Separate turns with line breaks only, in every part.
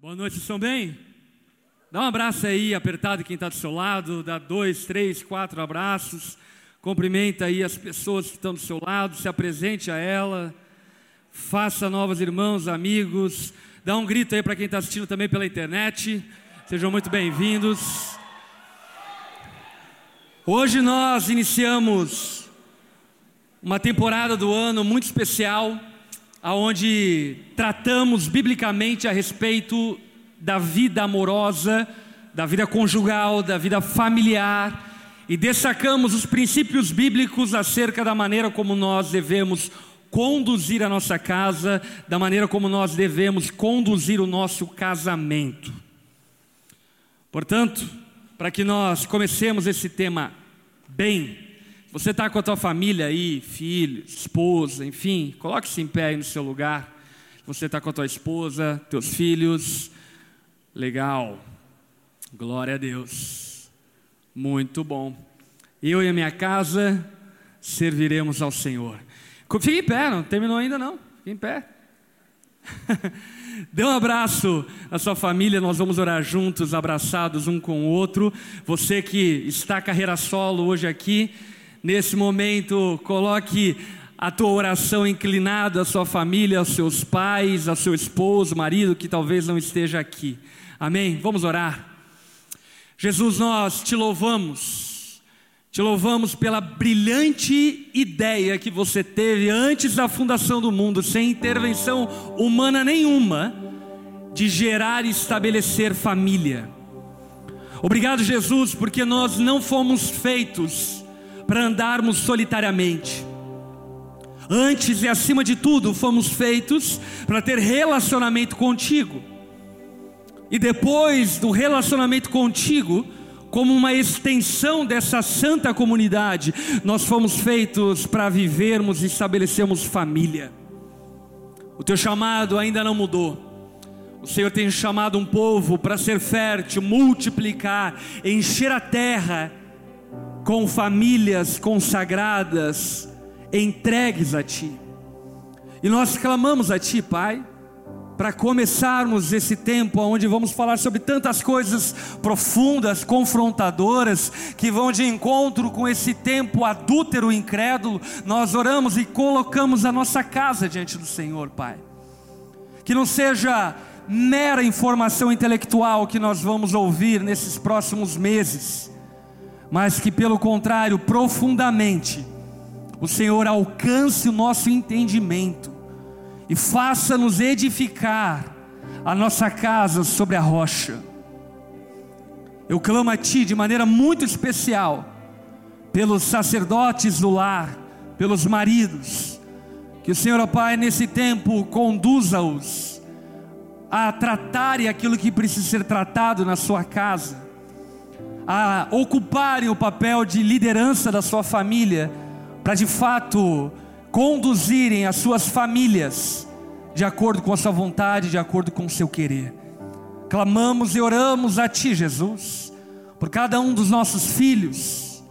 Boa noite, estão bem? Dá um abraço aí, apertado quem está do seu lado, dá dois, três, quatro abraços, cumprimenta aí as pessoas que estão do seu lado, se apresente a ela, faça novos irmãos, amigos, dá um grito aí para quem está assistindo também pela internet, sejam muito bem-vindos. Hoje nós iniciamos uma temporada do ano muito especial, aonde tratamos biblicamente a respeito da vida amorosa, da vida conjugal, da vida familiar e destacamos os princípios bíblicos acerca da maneira como nós devemos conduzir a nossa casa, da maneira como nós devemos conduzir o nosso casamento. Portanto, para que nós comecemos esse tema bem, você está com a tua família aí, filho, esposa, enfim, coloque-se em pé aí no seu lugar. Você está com a tua esposa, teus filhos, legal, glória a Deus, muito bom. Eu e a minha casa serviremos ao Senhor. Fique em pé, não terminou ainda não, fique em pé. Dê um abraço à sua família, nós vamos orar juntos, abraçados um com o outro. Você que está carreira solo hoje aqui, Nesse momento, coloque a tua oração inclinada à sua família, aos seus pais, ao seu esposo, marido que talvez não esteja aqui. Amém? Vamos orar. Jesus, nós te louvamos. Te louvamos pela brilhante ideia que você teve antes da fundação do mundo, sem intervenção humana nenhuma, de gerar e estabelecer família. Obrigado, Jesus, porque nós não fomos feitos para andarmos solitariamente. Antes e acima de tudo, fomos feitos para ter relacionamento contigo. E depois do relacionamento contigo, como uma extensão dessa santa comunidade, nós fomos feitos para vivermos e estabelecermos família. O teu chamado ainda não mudou. O Senhor tem chamado um povo para ser fértil, multiplicar, encher a terra com famílias consagradas, entregues a Ti. E nós clamamos a Ti, Pai, para começarmos esse tempo onde vamos falar sobre tantas coisas profundas, confrontadoras, que vão de encontro com esse tempo adúltero, incrédulo. Nós oramos e colocamos a nossa casa diante do Senhor, Pai. Que não seja mera informação intelectual que nós vamos ouvir nesses próximos meses mas que pelo contrário, profundamente, o Senhor alcance o nosso entendimento e faça-nos edificar a nossa casa sobre a rocha. Eu clamo a Ti de maneira muito especial, pelos sacerdotes do lar, pelos maridos, que o Senhor, ó Pai, nesse tempo conduza-os a tratarem aquilo que precisa ser tratado na sua casa a ocuparem o papel de liderança da sua família, para de fato conduzirem as suas famílias de acordo com a sua vontade, de acordo com o seu querer. Clamamos e oramos a Ti, Jesus, por cada um dos nossos filhos,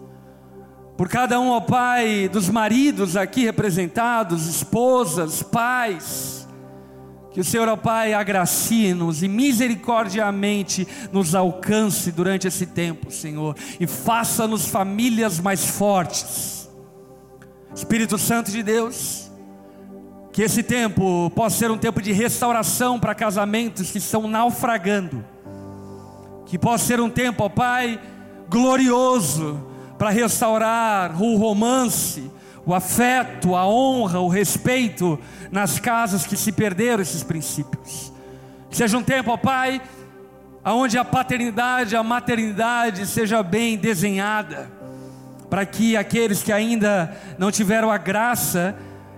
por cada um, ó Pai, dos maridos aqui representados, esposas, pais, que o Senhor, ó Pai, agracie-nos e misericordiamente nos alcance durante esse tempo, Senhor, e faça-nos famílias mais fortes. Espírito Santo de Deus, que esse tempo possa ser um tempo de restauração para casamentos que estão naufragando, que possa ser um tempo, ó Pai, glorioso para restaurar o romance, o afeto, a honra, o respeito nas casas que se perderam esses princípios. seja um tempo, ó Pai, onde a paternidade, a maternidade seja bem desenhada, para que aqueles que ainda não tiveram a graça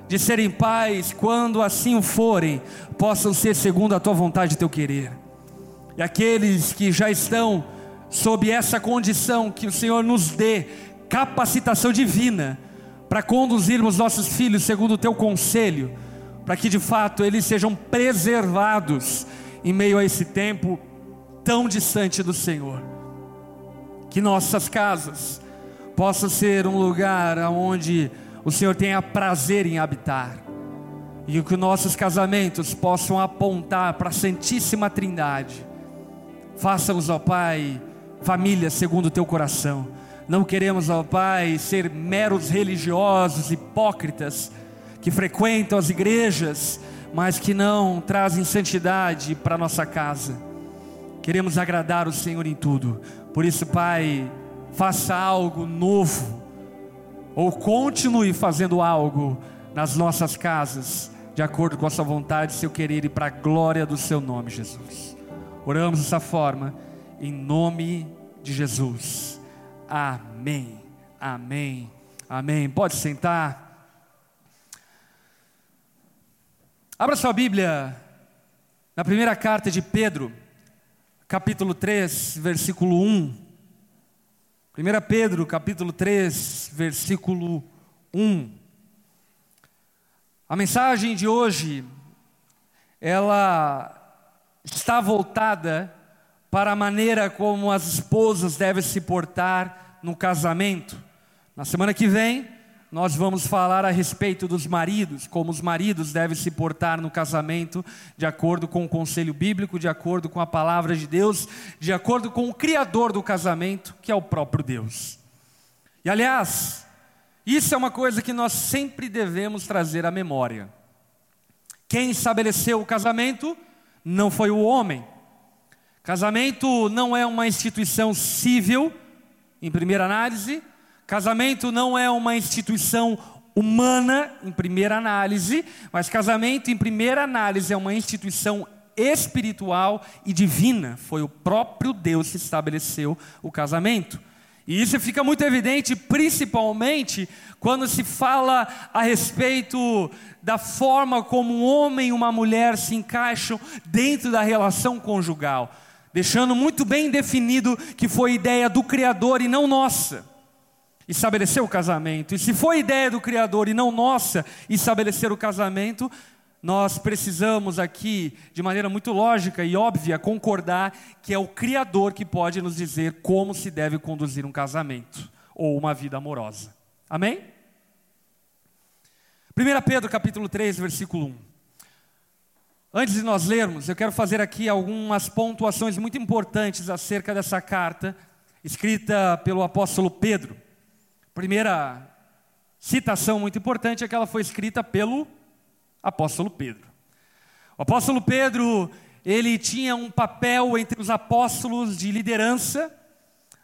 de serem pais, quando assim o forem, possam ser segundo a tua vontade e teu querer. E aqueles que já estão sob essa condição, que o Senhor nos dê capacitação divina para conduzirmos nossos filhos segundo o teu conselho, para que de fato eles sejam preservados em meio a esse tempo tão distante do Senhor. Que nossas casas possam ser um lugar onde o Senhor tenha prazer em habitar. e que nossos casamentos possam apontar para a Santíssima Trindade. Faça-nos, ó Pai, família segundo o teu coração. Não queremos, ó Pai, ser meros religiosos, hipócritas, que frequentam as igrejas, mas que não trazem santidade para nossa casa. Queremos agradar o Senhor em tudo. Por isso, Pai, faça algo novo, ou continue fazendo algo nas nossas casas, de acordo com a Sua vontade, Seu querer e para a glória do Seu nome, Jesus. Oramos dessa forma, em nome de Jesus. Amém. Amém. Amém. Pode sentar. Abra sua Bíblia na primeira carta de Pedro, capítulo 3, versículo 1. 1 Pedro, capítulo 3, versículo 1. A mensagem de hoje, ela está voltada para a maneira como as esposas devem se portar no casamento. Na semana que vem, nós vamos falar a respeito dos maridos, como os maridos devem se portar no casamento, de acordo com o conselho bíblico, de acordo com a palavra de Deus, de acordo com o Criador do casamento, que é o próprio Deus. E aliás, isso é uma coisa que nós sempre devemos trazer à memória. Quem estabeleceu o casamento não foi o homem. Casamento não é uma instituição civil, em primeira análise, Casamento não é uma instituição humana, em primeira análise, mas casamento, em primeira análise, é uma instituição espiritual e divina. Foi o próprio Deus que estabeleceu o casamento. E isso fica muito evidente, principalmente quando se fala a respeito da forma como um homem e uma mulher se encaixam dentro da relação conjugal, deixando muito bem definido que foi ideia do Criador e não nossa estabelecer o casamento. E se foi ideia do Criador e não nossa estabelecer o casamento, nós precisamos aqui, de maneira muito lógica e óbvia, concordar que é o Criador que pode nos dizer como se deve conduzir um casamento ou uma vida amorosa. Amém? 1 Pedro capítulo 3, versículo 1. Antes de nós lermos, eu quero fazer aqui algumas pontuações muito importantes acerca dessa carta escrita pelo apóstolo Pedro. Primeira citação muito importante é que ela foi escrita pelo apóstolo Pedro. O apóstolo Pedro, ele tinha um papel entre os apóstolos de liderança,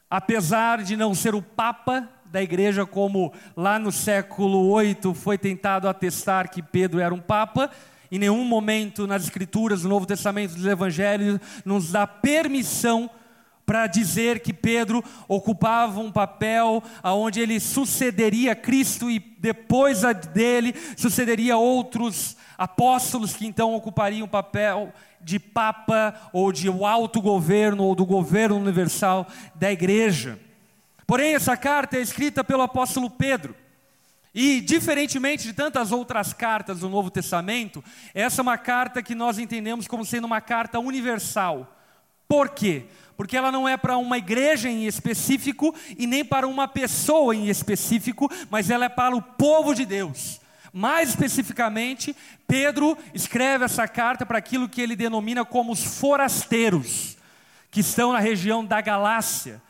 apesar de não ser o papa da igreja, como lá no século 8 foi tentado atestar que Pedro era um papa, em nenhum momento nas escrituras do Novo Testamento dos Evangelhos nos dá permissão para dizer que Pedro ocupava um papel onde ele sucederia Cristo e depois dele sucederia outros apóstolos que então ocupariam o papel de papa ou de alto governo ou do governo universal da igreja. Porém, essa carta é escrita pelo apóstolo Pedro. E, diferentemente de tantas outras cartas do Novo Testamento, essa é uma carta que nós entendemos como sendo uma carta universal. Por quê? porque ela não é para uma igreja em específico e nem para uma pessoa em específico, mas ela é para o povo de Deus. Mais especificamente, Pedro escreve essa carta para aquilo que ele denomina como os forasteiros, que estão na região da Galácia.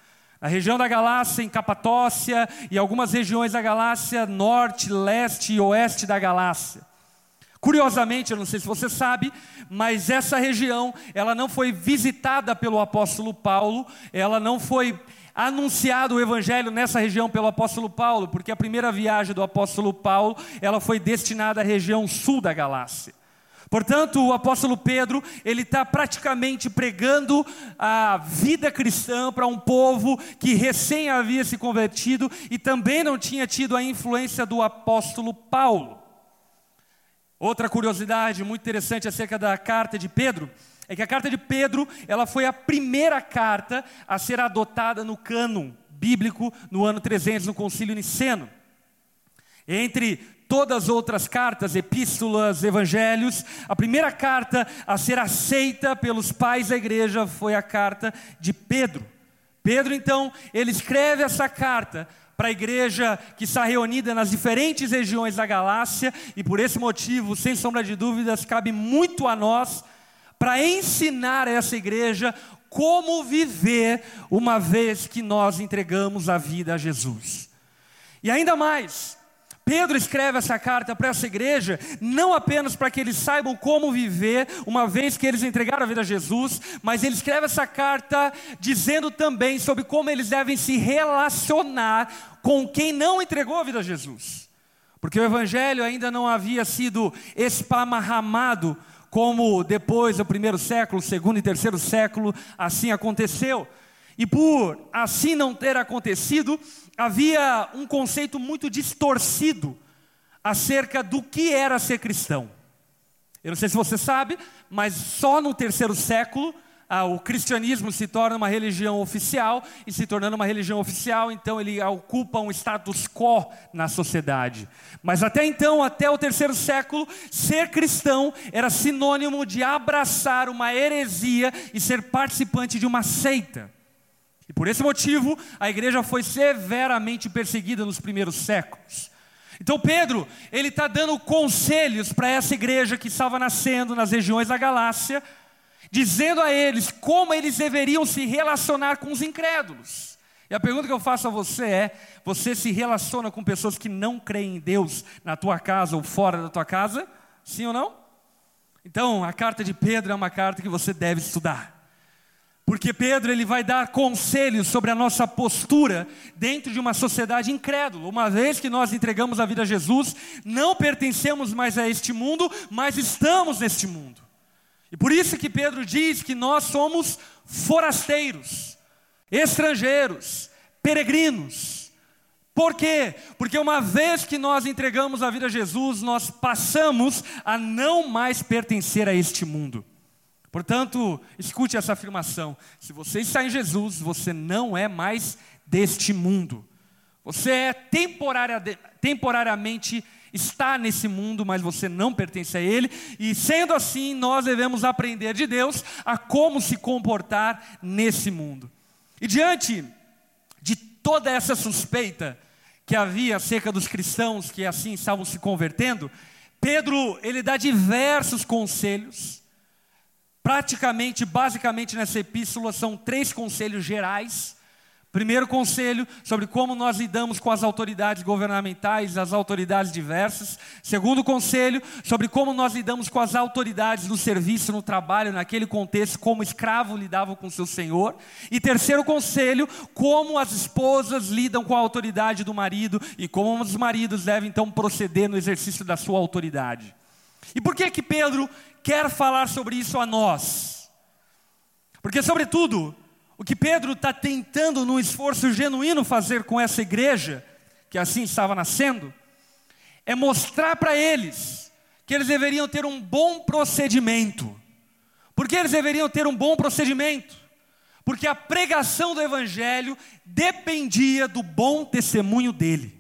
Na região da Galácia, em Capatócia e algumas regiões da Galácia, norte, leste e oeste da Galácia. Curiosamente, eu não sei se você sabe, mas essa região, ela não foi visitada pelo apóstolo Paulo, ela não foi anunciado o evangelho nessa região pelo apóstolo Paulo, porque a primeira viagem do apóstolo Paulo, ela foi destinada à região sul da Galácia. Portanto, o apóstolo Pedro, ele está praticamente pregando a vida cristã para um povo que recém havia se convertido e também não tinha tido a influência do apóstolo Paulo. Outra curiosidade muito interessante acerca da carta de Pedro é que a carta de Pedro, ela foi a primeira carta a ser adotada no cânon bíblico no ano 300 no Concílio Niceno. Entre todas as outras cartas, epístolas, evangelhos, a primeira carta a ser aceita pelos pais da igreja foi a carta de Pedro. Pedro, então, ele escreve essa carta para a igreja que está reunida nas diferentes regiões da galáxia, e por esse motivo, sem sombra de dúvidas, cabe muito a nós para ensinar essa igreja como viver uma vez que nós entregamos a vida a Jesus. E ainda mais, Pedro escreve essa carta para essa igreja, não apenas para que eles saibam como viver, uma vez que eles entregaram a vida a Jesus, mas ele escreve essa carta dizendo também sobre como eles devem se relacionar com quem não entregou a vida a Jesus. Porque o evangelho ainda não havia sido espamarramado como depois do primeiro século, segundo e terceiro século, assim aconteceu. E por assim não ter acontecido, havia um conceito muito distorcido acerca do que era ser cristão. Eu não sei se você sabe, mas só no terceiro século ah, o cristianismo se torna uma religião oficial, e se tornando uma religião oficial, então ele ocupa um status quo na sociedade. Mas até então, até o terceiro século, ser cristão era sinônimo de abraçar uma heresia e ser participante de uma seita. E por esse motivo, a igreja foi severamente perseguida nos primeiros séculos. Então Pedro, ele está dando conselhos para essa igreja que estava nascendo nas regiões da Galácia, dizendo a eles como eles deveriam se relacionar com os incrédulos. E a pergunta que eu faço a você é: você se relaciona com pessoas que não creem em Deus na tua casa ou fora da tua casa? Sim ou não? Então, a carta de Pedro é uma carta que você deve estudar. Porque Pedro ele vai dar conselhos sobre a nossa postura dentro de uma sociedade incrédula. Uma vez que nós entregamos a vida a Jesus, não pertencemos mais a este mundo, mas estamos neste mundo. E por isso que Pedro diz que nós somos forasteiros, estrangeiros, peregrinos. Por quê? Porque uma vez que nós entregamos a vida a Jesus, nós passamos a não mais pertencer a este mundo. Portanto, escute essa afirmação: se você está em Jesus, você não é mais deste mundo. Você é temporaria, temporariamente está nesse mundo, mas você não pertence a ele, e sendo assim, nós devemos aprender de Deus a como se comportar nesse mundo. E diante de toda essa suspeita que havia acerca dos cristãos que assim estavam se convertendo, Pedro, ele dá diversos conselhos Praticamente, basicamente nessa epístola são três conselhos gerais. Primeiro conselho sobre como nós lidamos com as autoridades governamentais, as autoridades diversas. Segundo conselho sobre como nós lidamos com as autoridades no serviço, no trabalho, naquele contexto, como escravo lidava com seu senhor. E terceiro conselho, como as esposas lidam com a autoridade do marido e como os maridos devem então proceder no exercício da sua autoridade. E por que que Pedro quer falar sobre isso a nós. Porque, sobretudo, o que Pedro está tentando, num esforço genuíno, fazer com essa igreja, que assim estava nascendo, é mostrar para eles que eles deveriam ter um bom procedimento. Por que eles deveriam ter um bom procedimento? Porque a pregação do Evangelho dependia do bom testemunho dele.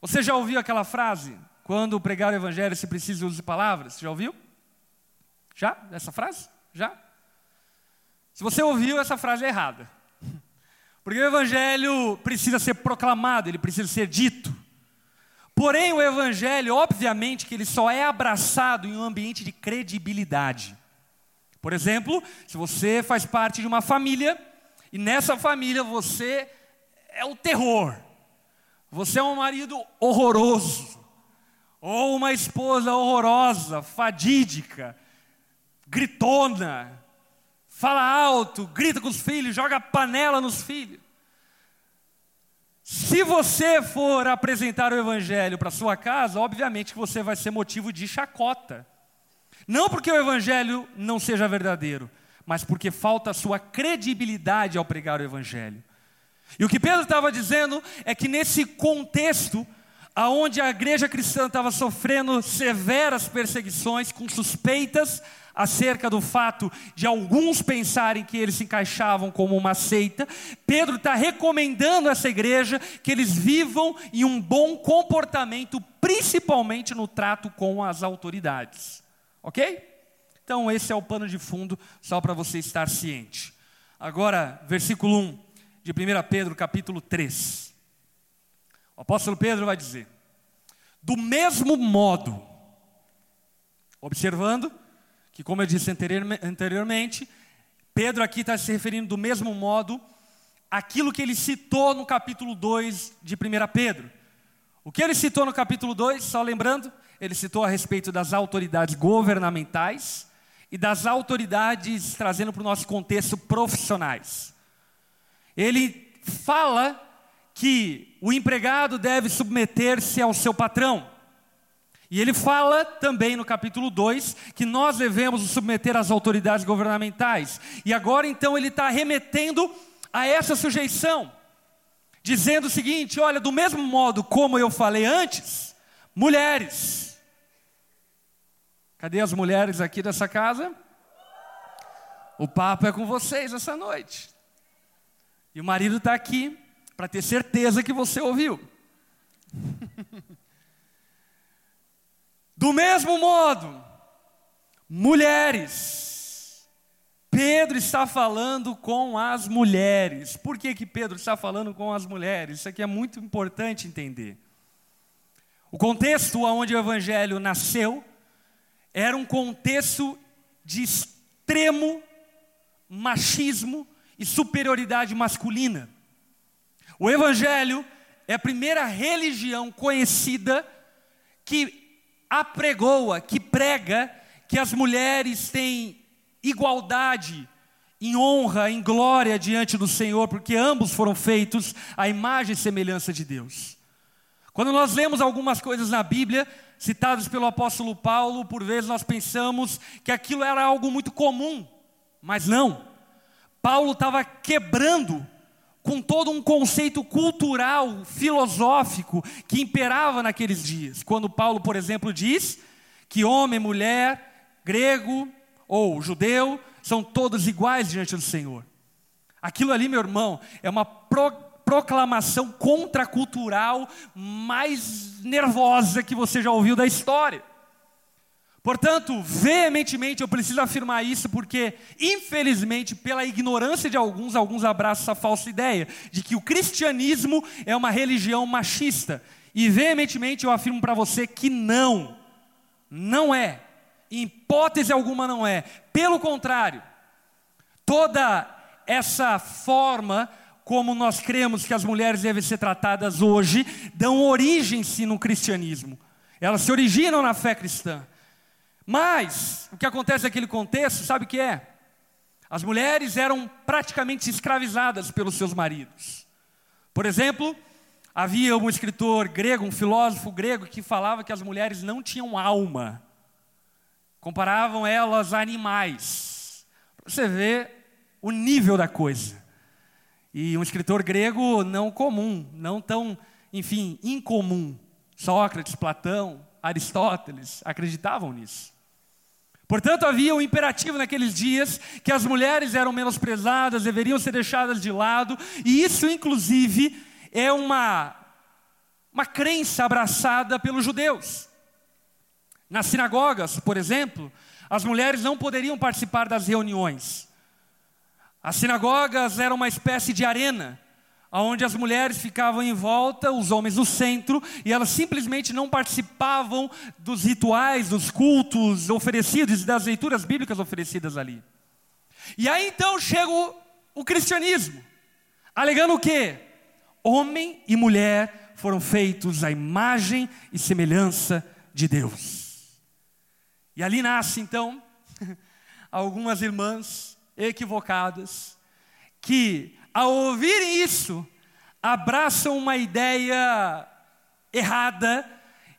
Você já ouviu aquela frase? Quando pregar o evangelho se precisa usar palavras. Já ouviu? Já? Essa frase? Já? Se você ouviu, essa frase é errada. Porque o evangelho precisa ser proclamado, ele precisa ser dito. Porém, o evangelho, obviamente, que ele só é abraçado em um ambiente de credibilidade. Por exemplo, se você faz parte de uma família e nessa família você é o terror. Você é um marido horroroso ou uma esposa horrorosa, fadídica, gritona, fala alto, grita com os filhos, joga panela nos filhos. Se você for apresentar o evangelho para sua casa, obviamente que você vai ser motivo de chacota. Não porque o evangelho não seja verdadeiro, mas porque falta a sua credibilidade ao pregar o evangelho. E o que Pedro estava dizendo é que nesse contexto aonde a igreja cristã estava sofrendo severas perseguições com suspeitas acerca do fato de alguns pensarem que eles se encaixavam como uma seita, Pedro está recomendando a essa igreja que eles vivam em um bom comportamento, principalmente no trato com as autoridades. Ok? Então, esse é o pano de fundo, só para você estar ciente. agora versículo 1 de 1 Pedro, capítulo 3. O apóstolo Pedro vai dizer: Do mesmo modo, observando que, como eu disse anteriormente, Pedro aqui está se referindo do mesmo modo aquilo que ele citou no capítulo 2 de 1 Pedro. O que ele citou no capítulo 2, só lembrando, ele citou a respeito das autoridades governamentais e das autoridades, trazendo para o nosso contexto, profissionais. Ele fala que o empregado deve submeter-se ao seu patrão. E ele fala também no capítulo 2 que nós devemos nos submeter às autoridades governamentais. E agora então ele está remetendo a essa sujeição, dizendo o seguinte: olha, do mesmo modo como eu falei antes, mulheres. Cadê as mulheres aqui dessa casa? O papo é com vocês essa noite. E o marido está aqui para ter certeza que você ouviu. Do mesmo modo, mulheres. Pedro está falando com as mulheres. Por que, que Pedro está falando com as mulheres? Isso aqui é muito importante entender. O contexto onde o evangelho nasceu era um contexto de extremo machismo e superioridade masculina. O Evangelho é a primeira religião conhecida que apregoa, que prega que as mulheres têm igualdade em honra, em glória diante do Senhor, porque ambos foram feitos à imagem e semelhança de Deus. Quando nós lemos algumas coisas na Bíblia, citadas pelo apóstolo Paulo, por vezes nós pensamos que aquilo era algo muito comum, mas não. Paulo estava quebrando com todo um conceito cultural, filosófico que imperava naqueles dias. Quando Paulo, por exemplo, diz que homem, mulher, grego ou judeu são todos iguais diante do Senhor. Aquilo ali, meu irmão, é uma pro proclamação contracultural mais nervosa que você já ouviu da história. Portanto, veementemente eu preciso afirmar isso porque, infelizmente, pela ignorância de alguns, alguns abraçam essa falsa ideia de que o cristianismo é uma religião machista. E veementemente eu afirmo para você que não, não é, em hipótese alguma não é. Pelo contrário, toda essa forma como nós cremos que as mulheres devem ser tratadas hoje, dão origem-se no cristianismo. Elas se originam na fé cristã. Mas, o que acontece naquele contexto, sabe o que é? As mulheres eram praticamente escravizadas pelos seus maridos. Por exemplo, havia um escritor grego, um filósofo grego, que falava que as mulheres não tinham alma. Comparavam elas a animais. Você vê o nível da coisa. E um escritor grego não comum, não tão, enfim, incomum. Sócrates, Platão, Aristóteles acreditavam nisso. Portanto, havia um imperativo naqueles dias que as mulheres eram menosprezadas, deveriam ser deixadas de lado, e isso, inclusive, é uma, uma crença abraçada pelos judeus. Nas sinagogas, por exemplo, as mulheres não poderiam participar das reuniões. As sinagogas eram uma espécie de arena onde as mulheres ficavam em volta, os homens no centro, e elas simplesmente não participavam dos rituais, dos cultos oferecidos, das leituras bíblicas oferecidas ali. E aí então chega o, o cristianismo, alegando o quê? Homem e mulher foram feitos à imagem e semelhança de Deus. E ali nasce então algumas irmãs equivocadas que ao ouvirem isso, abraçam uma ideia errada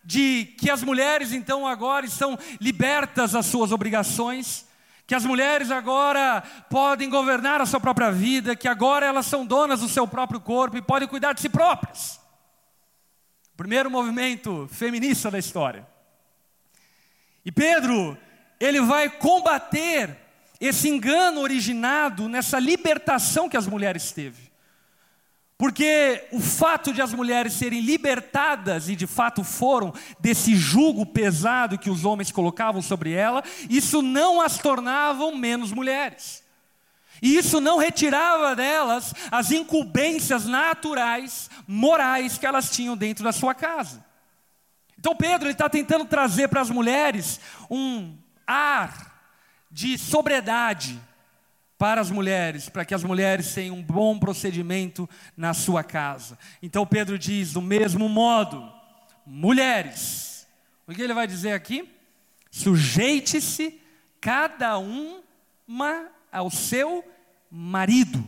de que as mulheres então agora estão libertas das suas obrigações, que as mulheres agora podem governar a sua própria vida, que agora elas são donas do seu próprio corpo e podem cuidar de si próprias. Primeiro movimento feminista da história. E Pedro, ele vai combater esse engano originado nessa libertação que as mulheres teve. Porque o fato de as mulheres serem libertadas, e de fato foram, desse jugo pesado que os homens colocavam sobre ela, isso não as tornavam menos mulheres. E isso não retirava delas as incumbências naturais, morais que elas tinham dentro da sua casa. Então Pedro está tentando trazer para as mulheres um ar de sobriedade para as mulheres, para que as mulheres tenham um bom procedimento na sua casa. Então Pedro diz: do mesmo modo, mulheres, o que ele vai dizer aqui? Sujeite-se cada uma ao seu marido.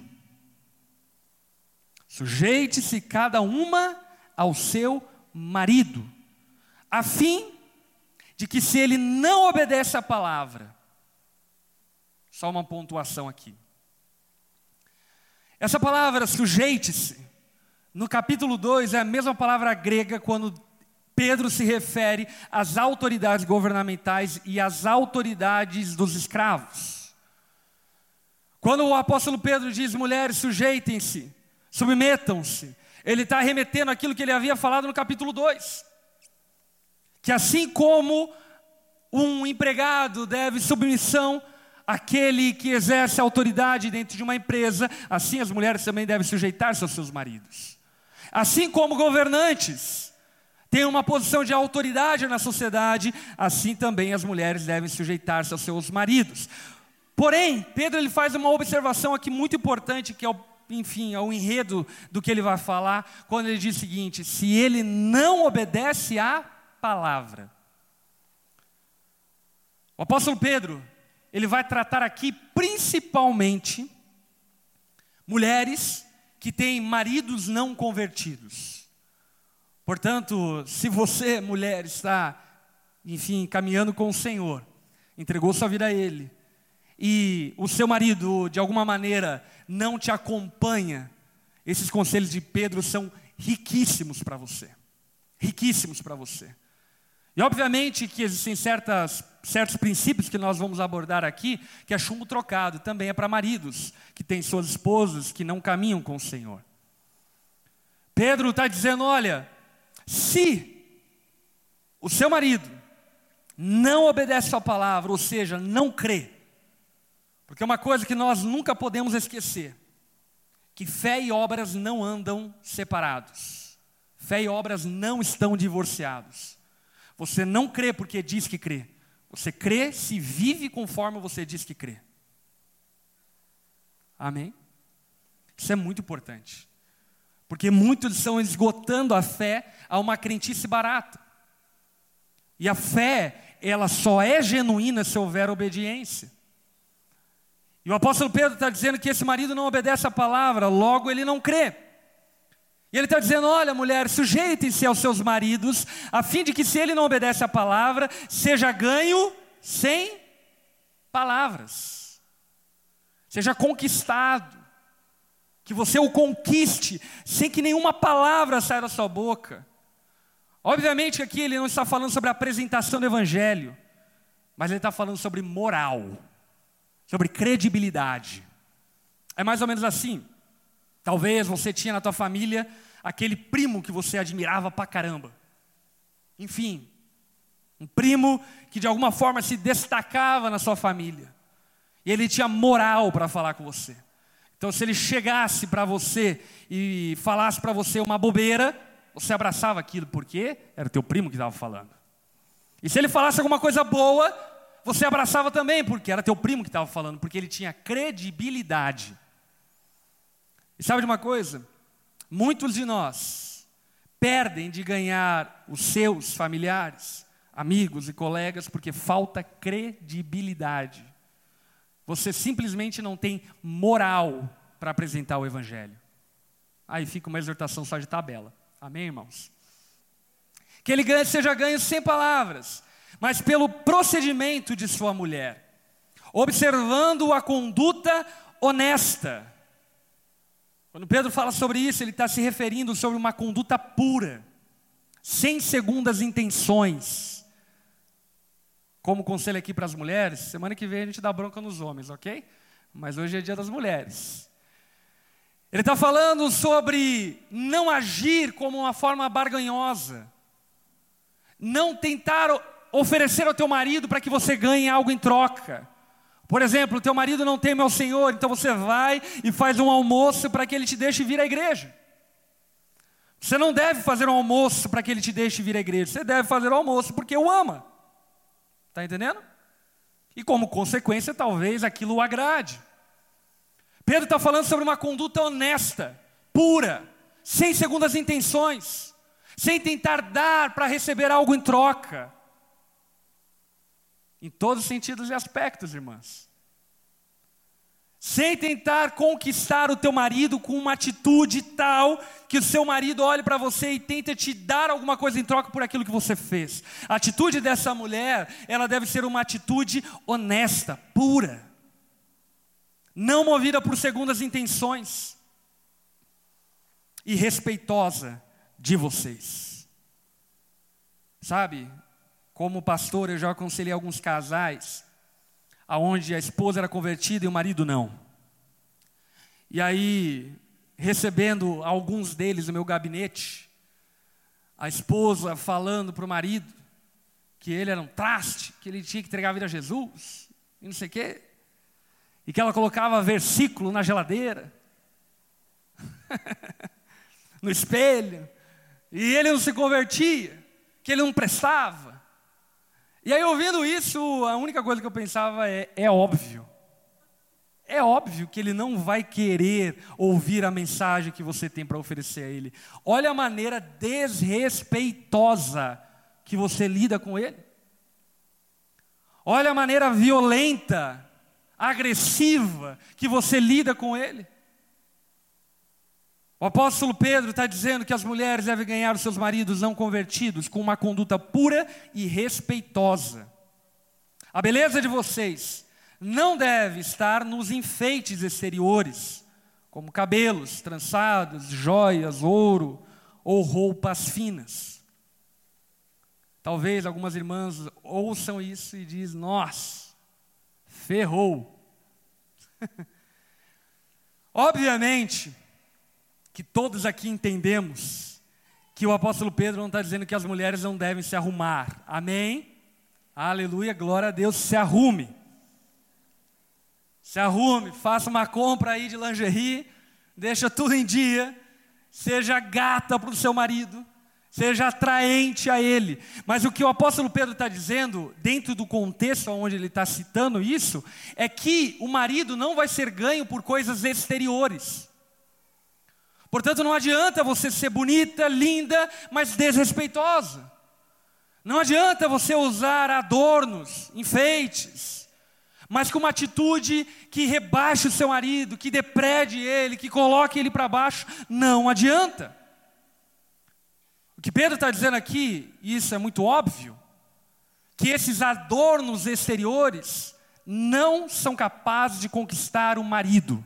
Sujeite-se cada uma ao seu marido, a fim de que se ele não obedece à palavra, só uma pontuação aqui. Essa palavra sujeite-se, no capítulo 2 é a mesma palavra grega quando Pedro se refere às autoridades governamentais e às autoridades dos escravos. Quando o apóstolo Pedro diz: mulheres, sujeitem-se, submetam-se, ele está remetendo aquilo que ele havia falado no capítulo 2. Que assim como um empregado deve submissão àquele que exerce autoridade dentro de uma empresa, assim as mulheres também devem sujeitar-se aos seus maridos. Assim como governantes tem uma posição de autoridade na sociedade, assim também as mulheres devem sujeitar-se aos seus maridos. Porém, Pedro ele faz uma observação aqui muito importante, que é o, enfim, é o enredo do que ele vai falar, quando ele diz o seguinte: se ele não obedece à palavra. O apóstolo Pedro, ele vai tratar aqui principalmente mulheres que têm maridos não convertidos. Portanto, se você, mulher, está, enfim, caminhando com o Senhor, entregou sua vida a Ele, e o seu marido, de alguma maneira, não te acompanha, esses conselhos de Pedro são riquíssimos para você. Riquíssimos para você. E obviamente que existem certas, certos princípios que nós vamos abordar aqui, que é chumbo trocado, também é para maridos que têm suas esposas que não caminham com o Senhor. Pedro está dizendo: olha, se o seu marido não obedece à palavra, ou seja, não crê, porque é uma coisa que nós nunca podemos esquecer, que fé e obras não andam separados. Fé e obras não estão divorciados. Você não crê porque diz que crê. Você crê se vive conforme você diz que crê. Amém? Isso é muito importante. Porque muitos estão esgotando a fé a uma crentice barata. E a fé, ela só é genuína se houver obediência. E o apóstolo Pedro está dizendo que esse marido não obedece à palavra, logo ele não crê. E ele está dizendo: olha, mulher, sujeitem-se aos seus maridos, a fim de que, se ele não obedece à palavra, seja ganho sem palavras, seja conquistado que você o conquiste sem que nenhuma palavra saia da sua boca. Obviamente aqui ele não está falando sobre a apresentação do Evangelho, mas ele está falando sobre moral, sobre credibilidade. É mais ou menos assim. Talvez você tinha na tua família aquele primo que você admirava pra caramba. Enfim, um primo que de alguma forma se destacava na sua família. E ele tinha moral para falar com você. Então, se ele chegasse para você e falasse para você uma bobeira, você abraçava aquilo, porque era teu primo que estava falando. E se ele falasse alguma coisa boa, você abraçava também, porque era teu primo que estava falando, porque ele tinha credibilidade. E sabe de uma coisa? Muitos de nós perdem de ganhar os seus familiares, amigos e colegas, porque falta credibilidade. Você simplesmente não tem moral para apresentar o Evangelho. Aí fica uma exortação só de tabela. Amém, irmãos? Que ele ganhe, seja ganho sem palavras, mas pelo procedimento de sua mulher, observando a conduta honesta. Quando Pedro fala sobre isso, ele está se referindo sobre uma conduta pura, sem segundas intenções como conselho aqui para as mulheres, semana que vem a gente dá bronca nos homens, ok? Mas hoje é dia das mulheres. Ele está falando sobre não agir como uma forma barganhosa, não tentar oferecer ao teu marido para que você ganhe algo em troca, Por exemplo, teu marido não teme ao Senhor, então você vai e faz um almoço para que ele te deixe vir à igreja. Você não deve fazer um almoço para que ele te deixe vir à igreja, você deve fazer o um almoço porque o ama. Está entendendo? E como consequência, talvez aquilo o agrade. Pedro está falando sobre uma conduta honesta, pura, sem segundas intenções, sem tentar dar para receber algo em troca. Em todos os sentidos e aspectos, irmãs. Sem tentar conquistar o teu marido com uma atitude tal que o seu marido olhe para você e tente te dar alguma coisa em troca por aquilo que você fez. A atitude dessa mulher, ela deve ser uma atitude honesta, pura, não movida por segundas intenções e respeitosa de vocês. Sabe, como pastor, eu já aconselhei alguns casais aonde a esposa era convertida e o marido não. E aí, recebendo alguns deles no meu gabinete, a esposa falando para o marido que ele era um traste, que ele tinha que entregar a vida a Jesus, e não sei o quê, e que ela colocava versículo na geladeira, no espelho, e ele não se convertia, que ele não prestava. E aí, ouvindo isso, a única coisa que eu pensava é: é óbvio. É óbvio que ele não vai querer ouvir a mensagem que você tem para oferecer a ele. Olha a maneira desrespeitosa que você lida com ele. Olha a maneira violenta, agressiva que você lida com ele. O apóstolo Pedro está dizendo que as mulheres devem ganhar os seus maridos não convertidos com uma conduta pura e respeitosa. A beleza de vocês não deve estar nos enfeites exteriores, como cabelos trançados, joias, ouro ou roupas finas. Talvez algumas irmãs ouçam isso e diz: "Nós ferrou". Obviamente, que todos aqui entendemos que o apóstolo Pedro não está dizendo que as mulheres não devem se arrumar. Amém? Aleluia, glória a Deus, se arrume. Se arrume, faça uma compra aí de lingerie, deixa tudo em dia, seja gata para o seu marido, seja atraente a ele. Mas o que o apóstolo Pedro está dizendo, dentro do contexto onde ele está citando isso, é que o marido não vai ser ganho por coisas exteriores. Portanto, não adianta você ser bonita, linda, mas desrespeitosa. Não adianta você usar adornos, enfeites, mas com uma atitude que rebaixe o seu marido, que deprede ele, que coloque ele para baixo. Não adianta. O que Pedro está dizendo aqui, e isso é muito óbvio, que esses adornos exteriores não são capazes de conquistar o marido,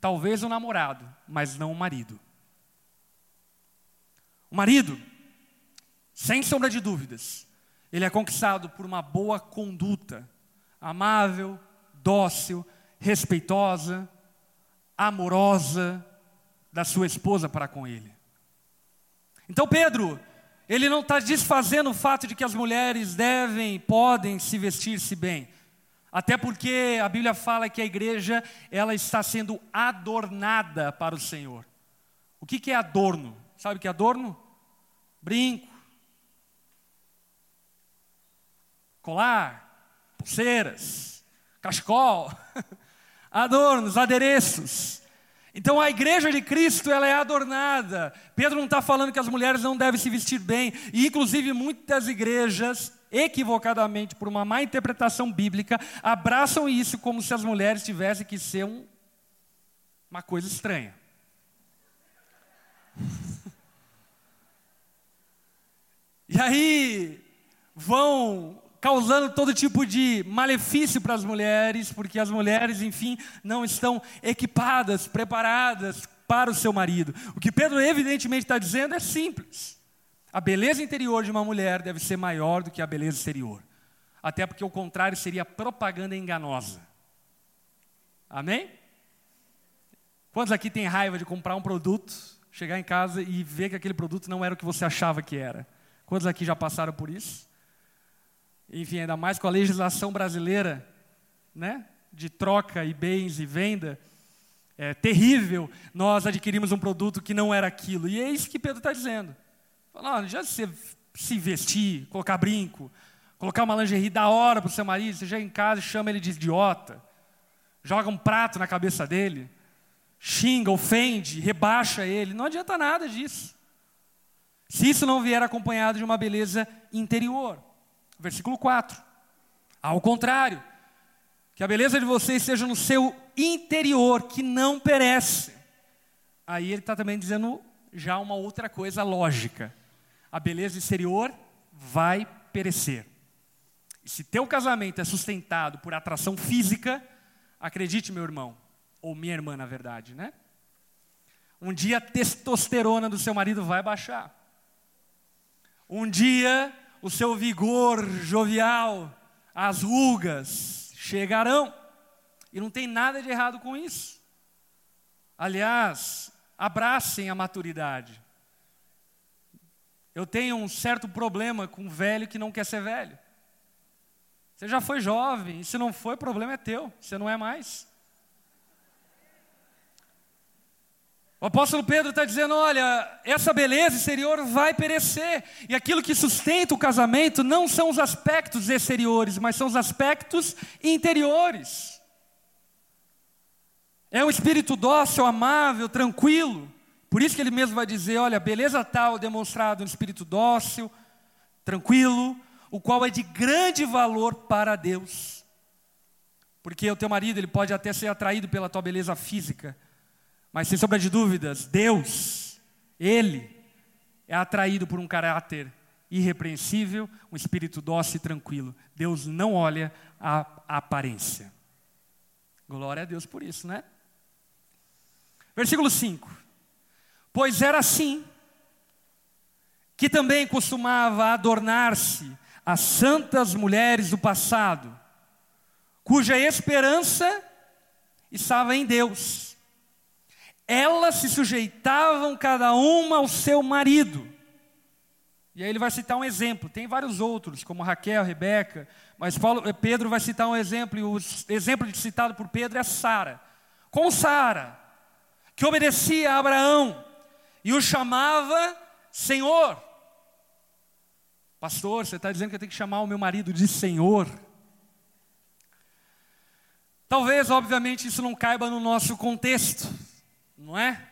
talvez o namorado, mas não o marido. O marido, sem sombra de dúvidas, ele é conquistado por uma boa conduta, amável, dócil, respeitosa, amorosa da sua esposa para com ele. Então Pedro, ele não está desfazendo o fato de que as mulheres devem, podem se vestir-se bem. Até porque a Bíblia fala que a igreja ela está sendo adornada para o Senhor. O que, que é adorno? Sabe o que é adorno? Brinco, colar, pulseiras, cachecol, adornos, adereços. Então a igreja de Cristo ela é adornada. Pedro não está falando que as mulheres não devem se vestir bem. E inclusive muitas igrejas, equivocadamente por uma má interpretação bíblica, abraçam isso como se as mulheres tivessem que ser um, uma coisa estranha. E aí vão causando todo tipo de malefício para as mulheres, porque as mulheres, enfim, não estão equipadas, preparadas para o seu marido. O que Pedro evidentemente está dizendo é simples. A beleza interior de uma mulher deve ser maior do que a beleza exterior. Até porque o contrário seria propaganda enganosa. Amém? Quantos aqui têm raiva de comprar um produto, chegar em casa e ver que aquele produto não era o que você achava que era? Quantos aqui já passaram por isso? Enfim, ainda mais com a legislação brasileira, né? de troca e bens e venda, é terrível, nós adquirimos um produto que não era aquilo. E é isso que Pedro está dizendo. Não, já se, se vestir, colocar brinco, colocar uma lingerie da hora para o seu marido, você já em casa chama ele de idiota, joga um prato na cabeça dele, xinga, ofende, rebaixa ele. Não adianta nada disso. Se isso não vier acompanhado de uma beleza interior. Versículo 4. Ao contrário, que a beleza de vocês seja no seu interior, que não perece. Aí ele está também dizendo já uma outra coisa lógica. A beleza exterior vai perecer. E se teu casamento é sustentado por atração física, acredite, meu irmão, ou minha irmã, na verdade, né? Um dia a testosterona do seu marido vai baixar. Um dia o seu vigor jovial, as rugas chegarão. E não tem nada de errado com isso. Aliás, abracem a maturidade. Eu tenho um certo problema com velho que não quer ser velho. Você já foi jovem, e se não foi, o problema é teu, você não é mais. O apóstolo Pedro está dizendo: olha, essa beleza exterior vai perecer, e aquilo que sustenta o casamento não são os aspectos exteriores, mas são os aspectos interiores. É um espírito dócil, amável, tranquilo. Por isso que ele mesmo vai dizer: olha, beleza tal demonstrada no espírito dócil, tranquilo, o qual é de grande valor para Deus. Porque o teu marido, ele pode até ser atraído pela tua beleza física, mas sem sombra de dúvidas, Deus, Ele, é atraído por um caráter irrepreensível, um espírito dócil e tranquilo. Deus não olha a aparência. Glória a Deus por isso, né? Versículo 5: Pois era assim que também costumava adornar-se as santas mulheres do passado, cuja esperança estava em Deus elas se sujeitavam cada uma ao seu marido. E aí ele vai citar um exemplo, tem vários outros, como Raquel, Rebeca, mas Paulo, eh, Pedro vai citar um exemplo, e o exemplo citado por Pedro é Sara. Com Sara, que obedecia a Abraão e o chamava Senhor. Pastor, você está dizendo que eu tenho que chamar o meu marido de Senhor? Talvez, obviamente, isso não caiba no nosso contexto não é?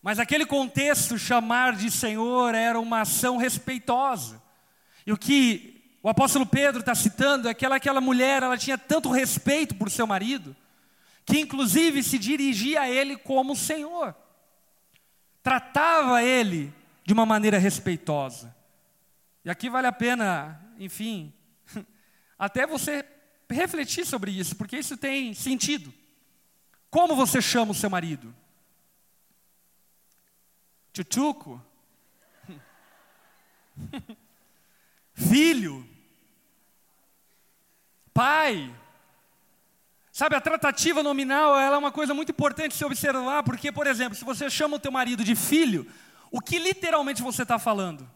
Mas aquele contexto, chamar de Senhor era uma ação respeitosa. E o que o apóstolo Pedro está citando é que ela, aquela mulher ela tinha tanto respeito por seu marido, que inclusive se dirigia a ele como Senhor. Tratava ele de uma maneira respeitosa. E aqui vale a pena, enfim, até você refletir sobre isso, porque isso tem sentido. Como você chama o seu marido? Tchutchuco? Filho? Pai? Sabe, a tratativa nominal ela é uma coisa muito importante se observar, porque, por exemplo, se você chama o teu marido de filho, o que literalmente você está falando?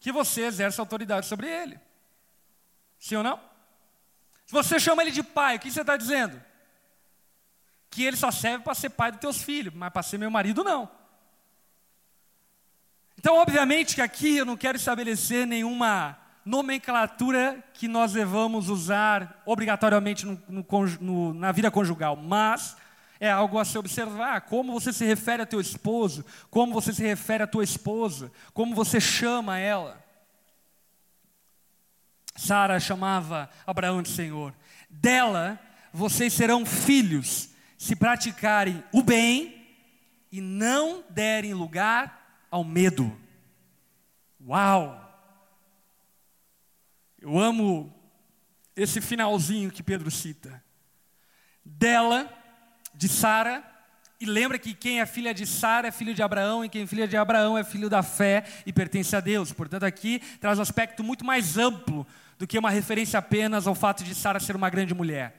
Que você exerce autoridade sobre ele. Sim ou não? Se você chama ele de pai, o que você está dizendo? Que ele só serve para ser pai dos teus filhos, mas para ser meu marido não. Então, obviamente que aqui eu não quero estabelecer nenhuma nomenclatura que nós devamos usar obrigatoriamente no, no, no, na vida conjugal, mas é algo a se observar, como você se refere a teu esposo, como você se refere a tua esposa, como você chama ela. Sara chamava Abraão de Senhor. Dela vocês serão filhos, se praticarem o bem e não derem lugar ao medo. Uau! Eu amo esse finalzinho que Pedro cita. Dela, de Sara, e lembra que quem é filha de Sara é filho de Abraão, e quem é filha de Abraão é filho da fé e pertence a Deus. Portanto, aqui traz um aspecto muito mais amplo do que uma referência apenas ao fato de Sara ser uma grande mulher.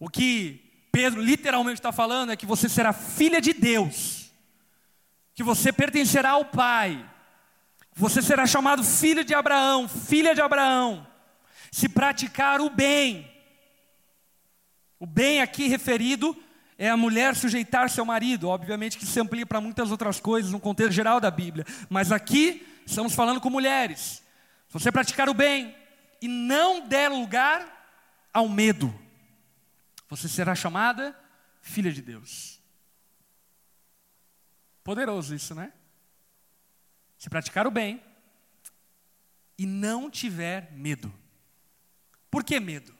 O que Pedro literalmente está falando é que você será filha de Deus, que você pertencerá ao Pai, você será chamado filho de Abraão, filha de Abraão, se praticar o bem. O bem aqui referido é a mulher sujeitar seu marido, obviamente que se amplia para muitas outras coisas no contexto geral da Bíblia, mas aqui estamos falando com mulheres. Se você praticar o bem e não der lugar ao medo, você será chamada filha de Deus. Poderoso isso, né? Se praticar o bem e não tiver medo. Por que medo?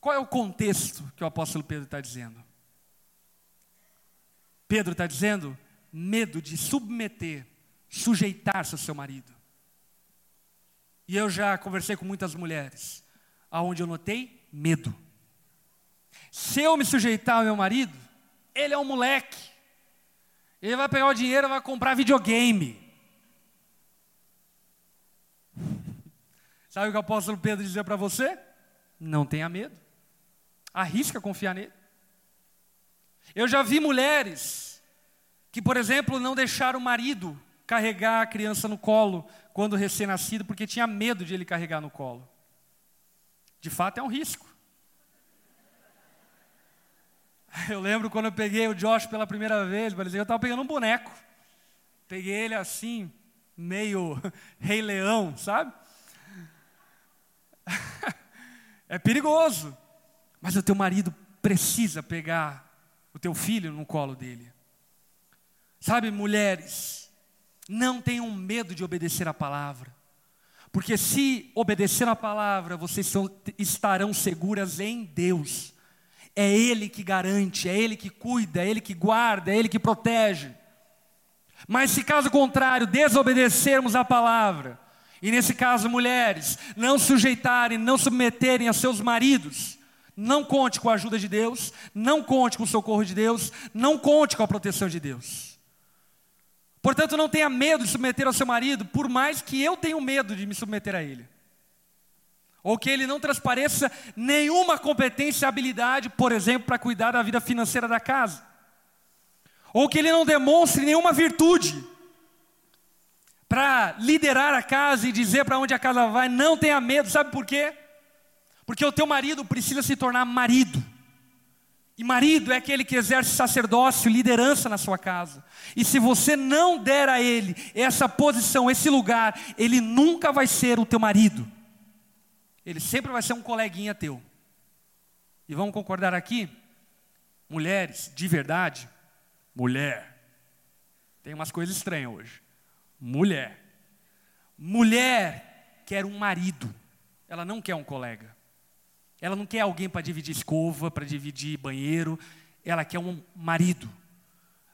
Qual é o contexto que o apóstolo Pedro está dizendo? Pedro está dizendo medo de submeter, sujeitar-se ao seu marido. E eu já conversei com muitas mulheres, aonde eu notei medo. Se eu me sujeitar ao meu marido, ele é um moleque. Ele vai pegar o dinheiro e vai comprar videogame. Sabe o que o apóstolo Pedro dizia para você? Não tenha medo. Arrisca confiar nele. Eu já vi mulheres que, por exemplo, não deixaram o marido carregar a criança no colo quando recém-nascido, porque tinha medo de ele carregar no colo. De fato, é um risco. Eu lembro quando eu peguei o Josh pela primeira vez, eu estava pegando um boneco. Peguei ele assim, meio rei leão, sabe? é perigoso. Mas o teu marido precisa pegar o teu filho no colo dele. Sabe, mulheres, não tenham medo de obedecer a palavra. Porque se obedecer a palavra, vocês estarão seguras em Deus. É Ele que garante, é Ele que cuida, é Ele que guarda, é Ele que protege. Mas se caso contrário, desobedecermos a palavra, e nesse caso, mulheres, não sujeitarem, não submeterem a seus maridos, não conte com a ajuda de Deus, não conte com o socorro de Deus, não conte com a proteção de Deus. Portanto, não tenha medo de submeter ao seu marido, por mais que eu tenha medo de me submeter a ele. Ou que ele não transpareça nenhuma competência e habilidade, por exemplo, para cuidar da vida financeira da casa. Ou que ele não demonstre nenhuma virtude para liderar a casa e dizer para onde a casa vai, não tenha medo, sabe por quê? Porque o teu marido precisa se tornar marido. E marido é aquele que exerce sacerdócio, liderança na sua casa. E se você não der a ele essa posição, esse lugar, ele nunca vai ser o teu marido. Ele sempre vai ser um coleguinha teu. E vamos concordar aqui? Mulheres, de verdade, mulher. Tem umas coisas estranhas hoje. Mulher. Mulher quer um marido, ela não quer um colega. Ela não quer alguém para dividir escova, para dividir banheiro, ela quer um marido.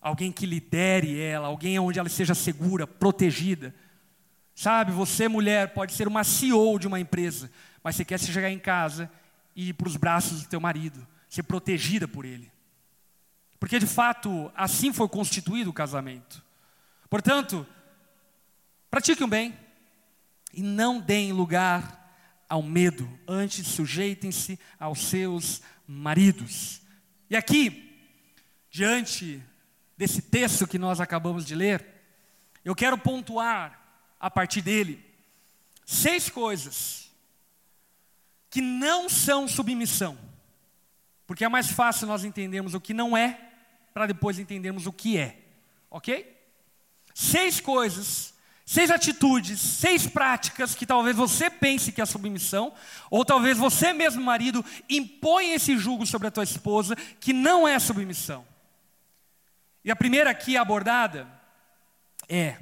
Alguém que lidere ela, alguém onde ela seja segura, protegida. Sabe, você mulher pode ser uma CEO de uma empresa, mas você quer se chegar em casa e ir para os braços do teu marido, ser protegida por ele. Porque de fato, assim foi constituído o casamento. Portanto, Pratique o bem e não deem lugar ao medo, antes sujeitem-se aos seus maridos. E aqui, diante desse texto que nós acabamos de ler, eu quero pontuar a partir dele seis coisas que não são submissão, porque é mais fácil nós entendermos o que não é, para depois entendermos o que é, ok? Seis coisas Seis atitudes, seis práticas que talvez você pense que é submissão, ou talvez você mesmo, marido, impõe esse jugo sobre a tua esposa que não é submissão. E a primeira aqui abordada é: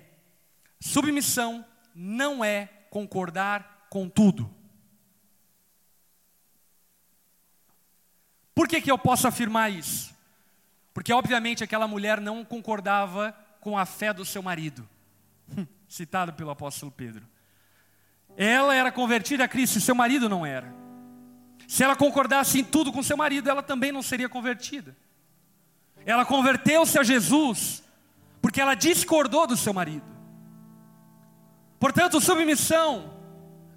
submissão não é concordar com tudo. Por que, que eu posso afirmar isso? Porque, obviamente, aquela mulher não concordava com a fé do seu marido. citado pelo apóstolo Pedro. Ela era convertida a Cristo, seu marido não era. Se ela concordasse em tudo com seu marido, ela também não seria convertida. Ela converteu-se a Jesus porque ela discordou do seu marido. Portanto, submissão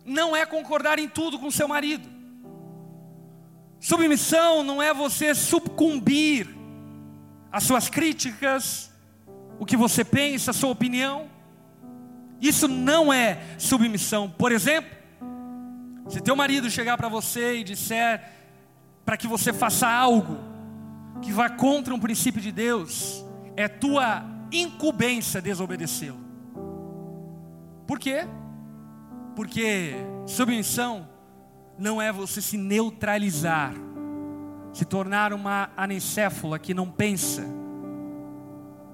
não é concordar em tudo com seu marido. Submissão não é você sucumbir às suas críticas, o que você pensa, a sua opinião. Isso não é submissão. Por exemplo, se teu marido chegar para você e disser para que você faça algo que vá contra um princípio de Deus, é tua incumbência desobedecê-lo. Por quê? Porque submissão não é você se neutralizar, se tornar uma anencéfala que não pensa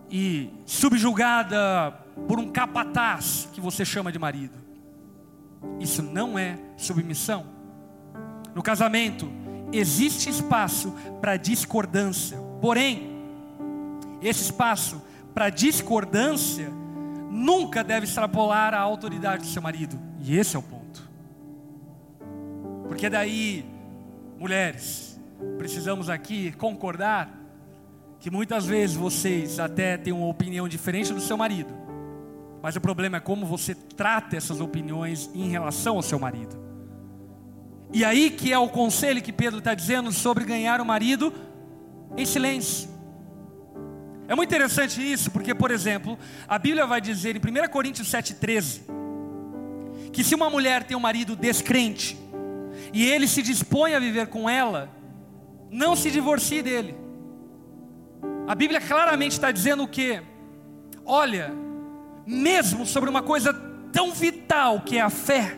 e subjugada por um capataz que você chama de marido. Isso não é submissão. No casamento, existe espaço para discordância, porém, esse espaço para discordância nunca deve extrapolar a autoridade do seu marido, e esse é o ponto. Porque daí, mulheres, precisamos aqui concordar que muitas vezes vocês até têm uma opinião diferente do seu marido, mas o problema é como você trata essas opiniões em relação ao seu marido. E aí que é o conselho que Pedro está dizendo sobre ganhar o marido em silêncio. É muito interessante isso, porque, por exemplo, a Bíblia vai dizer em 1 Coríntios 7,13 que se uma mulher tem um marido descrente e ele se dispõe a viver com ela, não se divorcie dele. A Bíblia claramente está dizendo o que? Olha, mesmo sobre uma coisa tão vital que é a fé,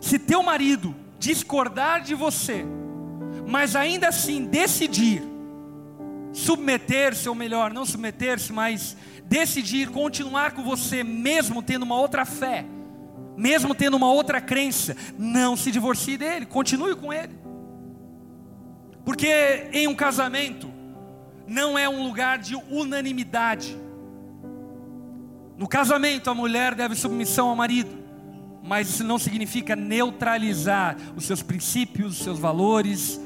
se teu marido discordar de você, mas ainda assim decidir submeter-se, ou melhor, não submeter-se, mas decidir continuar com você, mesmo tendo uma outra fé, mesmo tendo uma outra crença, não se divorcie dele, continue com ele. Porque em um casamento, não é um lugar de unanimidade. No casamento, a mulher deve submissão ao marido, mas isso não significa neutralizar os seus princípios, os seus valores,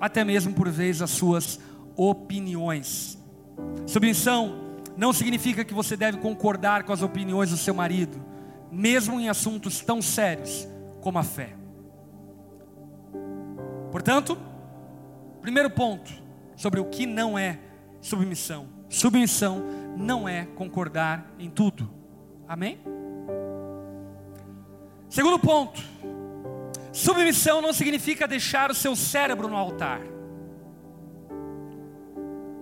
até mesmo por vezes as suas opiniões. Submissão não significa que você deve concordar com as opiniões do seu marido, mesmo em assuntos tão sérios como a fé. Portanto, primeiro ponto, sobre o que não é submissão. Submissão não é concordar em tudo. Amém? Segundo ponto, submissão não significa deixar o seu cérebro no altar.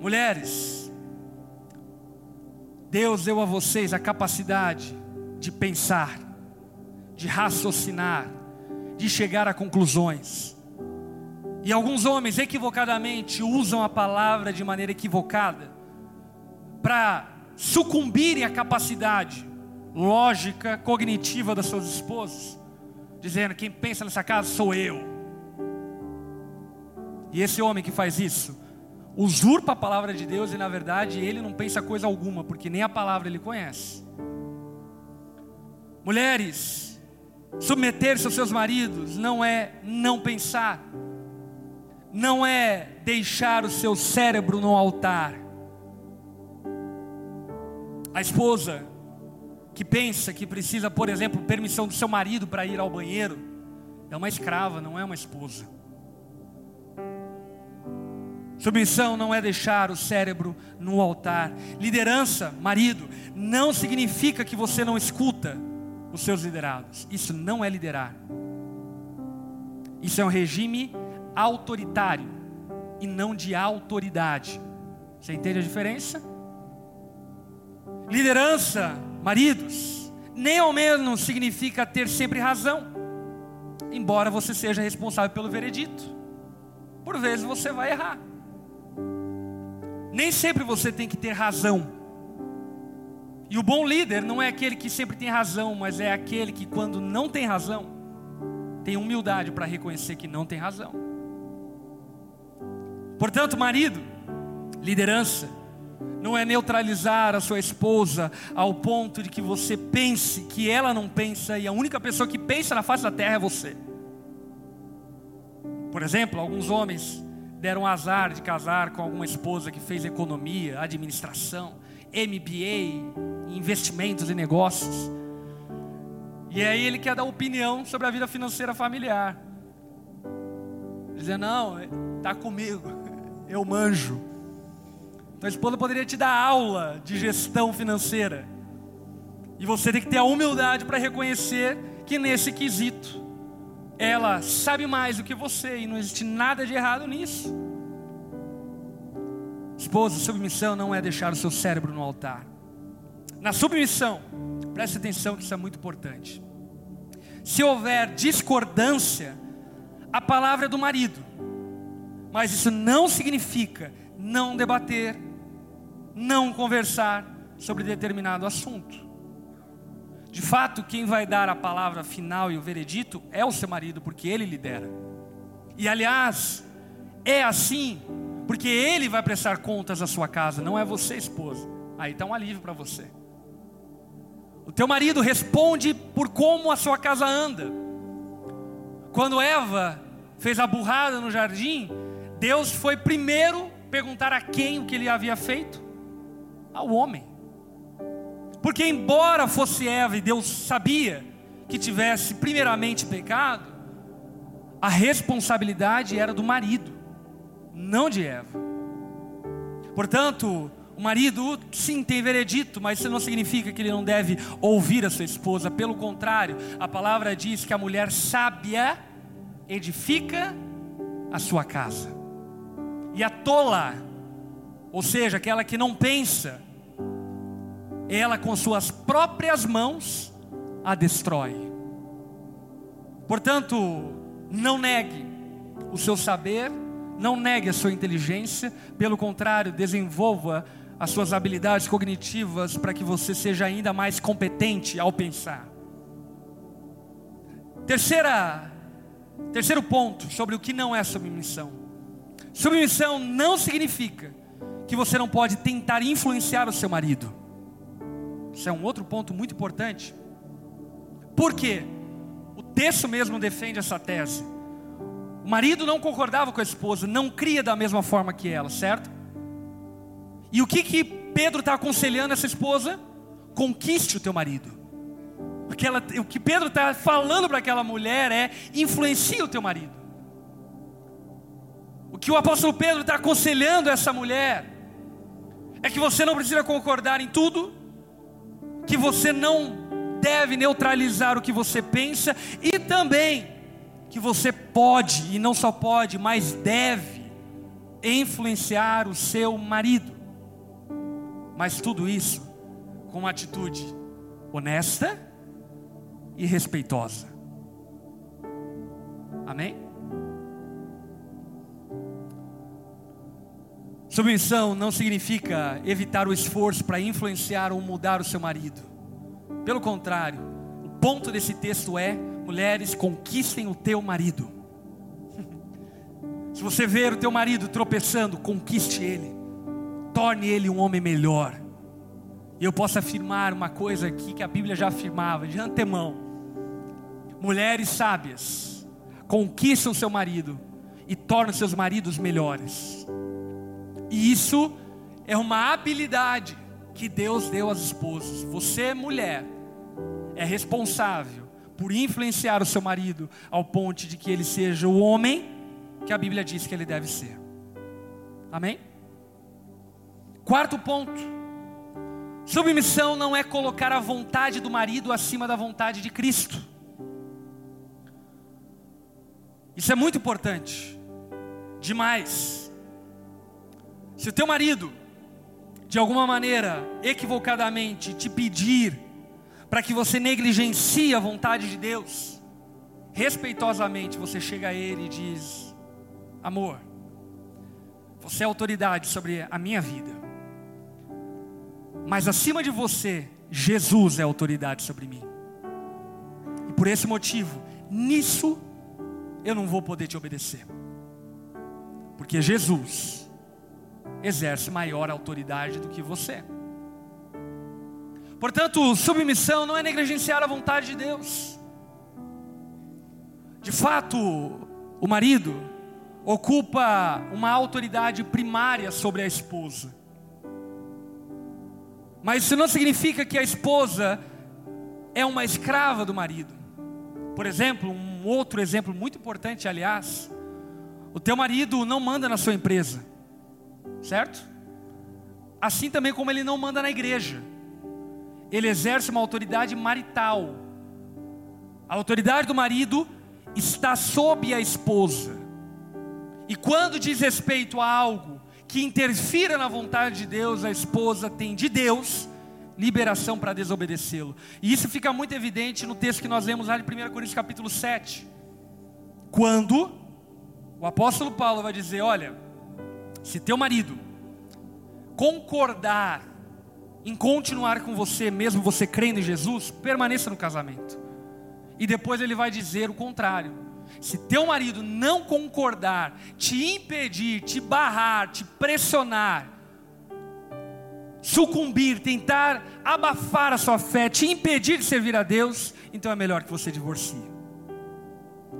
Mulheres, Deus deu a vocês a capacidade de pensar, de raciocinar, de chegar a conclusões. E alguns homens equivocadamente usam a palavra de maneira equivocada para sucumbirem à capacidade lógica, cognitiva das suas esposas, dizendo: quem pensa nessa casa sou eu. E esse homem que faz isso, usurpa a palavra de Deus e na verdade ele não pensa coisa alguma, porque nem a palavra ele conhece. Mulheres, submeter-se aos seus maridos não é não pensar não é deixar o seu cérebro no altar. A esposa que pensa que precisa, por exemplo, permissão do seu marido para ir ao banheiro, é uma escrava, não é uma esposa. Submissão não é deixar o cérebro no altar. Liderança, marido, não significa que você não escuta os seus liderados. Isso não é liderar. Isso é um regime autoritário e não de autoridade. Você entende a diferença? Liderança, maridos, nem ao menos significa ter sempre razão, embora você seja responsável pelo veredito. Por vezes você vai errar. Nem sempre você tem que ter razão. E o bom líder não é aquele que sempre tem razão, mas é aquele que, quando não tem razão, tem humildade para reconhecer que não tem razão. Portanto, marido, liderança, não é neutralizar a sua esposa ao ponto de que você pense que ela não pensa e a única pessoa que pensa na face da terra é você. Por exemplo, alguns homens deram azar de casar com alguma esposa que fez economia, administração, MBA, investimentos e negócios. E aí ele quer dar opinião sobre a vida financeira familiar. Dizendo, não, está comigo eu manjo. Então a esposa poderia te dar aula de gestão financeira. E você tem que ter a humildade para reconhecer que nesse quesito ela sabe mais do que você e não existe nada de errado nisso. Esposa, submissão não é deixar o seu cérebro no altar. Na submissão, preste atenção que isso é muito importante. Se houver discordância, a palavra é do marido, mas isso não significa não debater, não conversar sobre determinado assunto. De fato, quem vai dar a palavra final e o veredito é o seu marido, porque ele lidera. E aliás, é assim, porque ele vai prestar contas à sua casa, não é você, esposa. Aí está um alívio para você. O teu marido responde por como a sua casa anda. Quando Eva fez a burrada no jardim, Deus foi primeiro perguntar a quem o que ele havia feito? Ao homem. Porque, embora fosse Eva e Deus sabia que tivesse primeiramente pecado, a responsabilidade era do marido, não de Eva. Portanto, o marido, sim, tem veredito, mas isso não significa que ele não deve ouvir a sua esposa. Pelo contrário, a palavra diz que a mulher sábia edifica a sua casa, e a tola, ou seja, aquela que não pensa, ela com suas próprias mãos a destrói. Portanto, não negue o seu saber, não negue a sua inteligência, pelo contrário, desenvolva as suas habilidades cognitivas para que você seja ainda mais competente ao pensar. Terceira, terceiro ponto sobre o que não é submissão. Submissão não significa que você não pode tentar influenciar o seu marido. Isso é um outro ponto muito importante. Por quê? O texto mesmo defende essa tese. O marido não concordava com a esposa, não cria da mesma forma que ela, certo? E o que que Pedro está aconselhando essa esposa? Conquiste o teu marido. Porque ela, o que Pedro está falando para aquela mulher é influencie o teu marido. O que o apóstolo Pedro está aconselhando essa mulher é que você não precisa concordar em tudo, que você não deve neutralizar o que você pensa e também que você pode e não só pode, mas deve influenciar o seu marido. Mas tudo isso com uma atitude honesta e respeitosa. Amém? Submissão não significa evitar o esforço para influenciar ou mudar o seu marido. Pelo contrário, o ponto desse texto é: mulheres, conquistem o teu marido. Se você ver o teu marido tropeçando, conquiste ele. Torne ele um homem melhor. E eu posso afirmar uma coisa aqui que a Bíblia já afirmava de antemão. Mulheres sábias conquistam seu marido e tornam seus maridos melhores. E isso é uma habilidade que Deus deu às esposas. Você, mulher, é responsável por influenciar o seu marido ao ponto de que ele seja o homem que a Bíblia diz que ele deve ser. Amém? Quarto ponto. Submissão não é colocar a vontade do marido acima da vontade de Cristo. Isso é muito importante. Demais. Se o teu marido, de alguma maneira, equivocadamente, te pedir para que você negligencie a vontade de Deus, respeitosamente você chega a Ele e diz: Amor, você é autoridade sobre a minha vida, mas acima de você, Jesus é autoridade sobre mim, e por esse motivo, nisso eu não vou poder te obedecer, porque Jesus exerce maior autoridade do que você. Portanto, submissão não é negligenciar a vontade de Deus. De fato, o marido ocupa uma autoridade primária sobre a esposa. Mas isso não significa que a esposa é uma escrava do marido. Por exemplo, um outro exemplo muito importante, aliás, o teu marido não manda na sua empresa certo? Assim também como ele não manda na igreja, ele exerce uma autoridade marital. A autoridade do marido está sob a esposa. E quando diz respeito a algo que interfira na vontade de Deus, a esposa tem de Deus liberação para desobedecê-lo. E isso fica muito evidente no texto que nós lemos lá de 1 Coríntios capítulo 7. Quando o apóstolo Paulo vai dizer: Olha, se teu marido concordar em continuar com você, mesmo você crendo em Jesus, permaneça no casamento. E depois ele vai dizer o contrário. Se teu marido não concordar, te impedir, te barrar, te pressionar, sucumbir, tentar abafar a sua fé, te impedir de servir a Deus, então é melhor que você divorcie.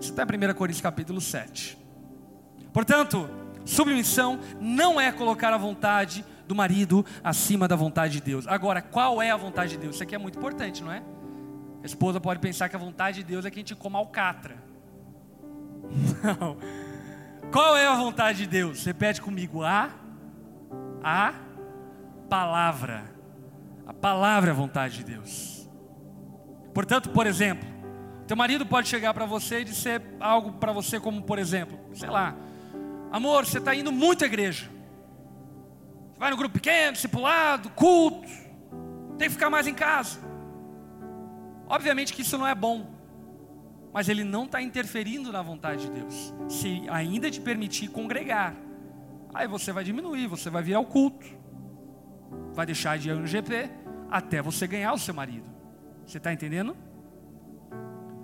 Isso está em 1 Coríntios capítulo 7. Portanto, submissão não é colocar a vontade do marido acima da vontade de Deus. Agora, qual é a vontade de Deus? Isso aqui é muito importante, não é? A esposa pode pensar que a vontade de Deus é que a gente coma alcatra. Não. Qual é a vontade de Deus? Repete comigo: a, a palavra. A palavra é a vontade de Deus. Portanto, por exemplo, teu marido pode chegar para você e dizer algo para você, como por exemplo, sei lá, amor, você está indo muito à igreja. Vai no grupo pequeno, discipulado, culto, tem que ficar mais em casa. Obviamente que isso não é bom, mas ele não está interferindo na vontade de Deus. Se ainda te permitir congregar, aí você vai diminuir, você vai vir ao culto, vai deixar de ir no GP até você ganhar o seu marido. Você está entendendo?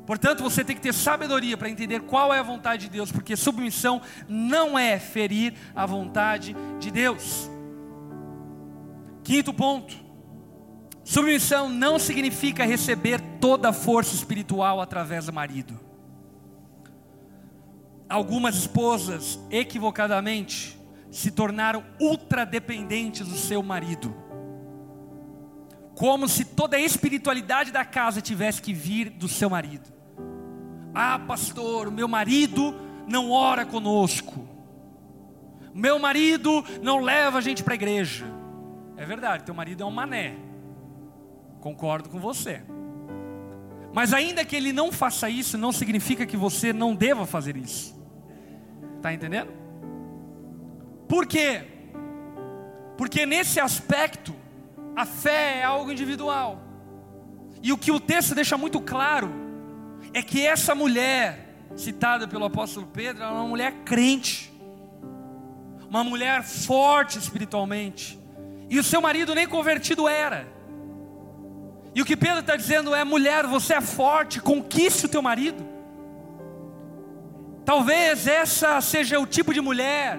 Portanto, você tem que ter sabedoria para entender qual é a vontade de Deus, porque submissão não é ferir a vontade de Deus. Quinto ponto: submissão não significa receber toda a força espiritual através do marido. Algumas esposas, equivocadamente, se tornaram ultradependentes do seu marido como se toda a espiritualidade da casa tivesse que vir do seu marido. Ah, pastor, meu marido não ora conosco. Meu marido não leva a gente para a igreja. É verdade, teu marido é um mané. Concordo com você. Mas ainda que ele não faça isso, não significa que você não deva fazer isso. Está entendendo? Por quê? Porque nesse aspecto, a fé é algo individual. E o que o texto deixa muito claro é que essa mulher, citada pelo apóstolo Pedro, é uma mulher crente, uma mulher forte espiritualmente, e o seu marido nem convertido era. E o que Pedro está dizendo é: mulher, você é forte, conquiste o teu marido. Talvez essa seja o tipo de mulher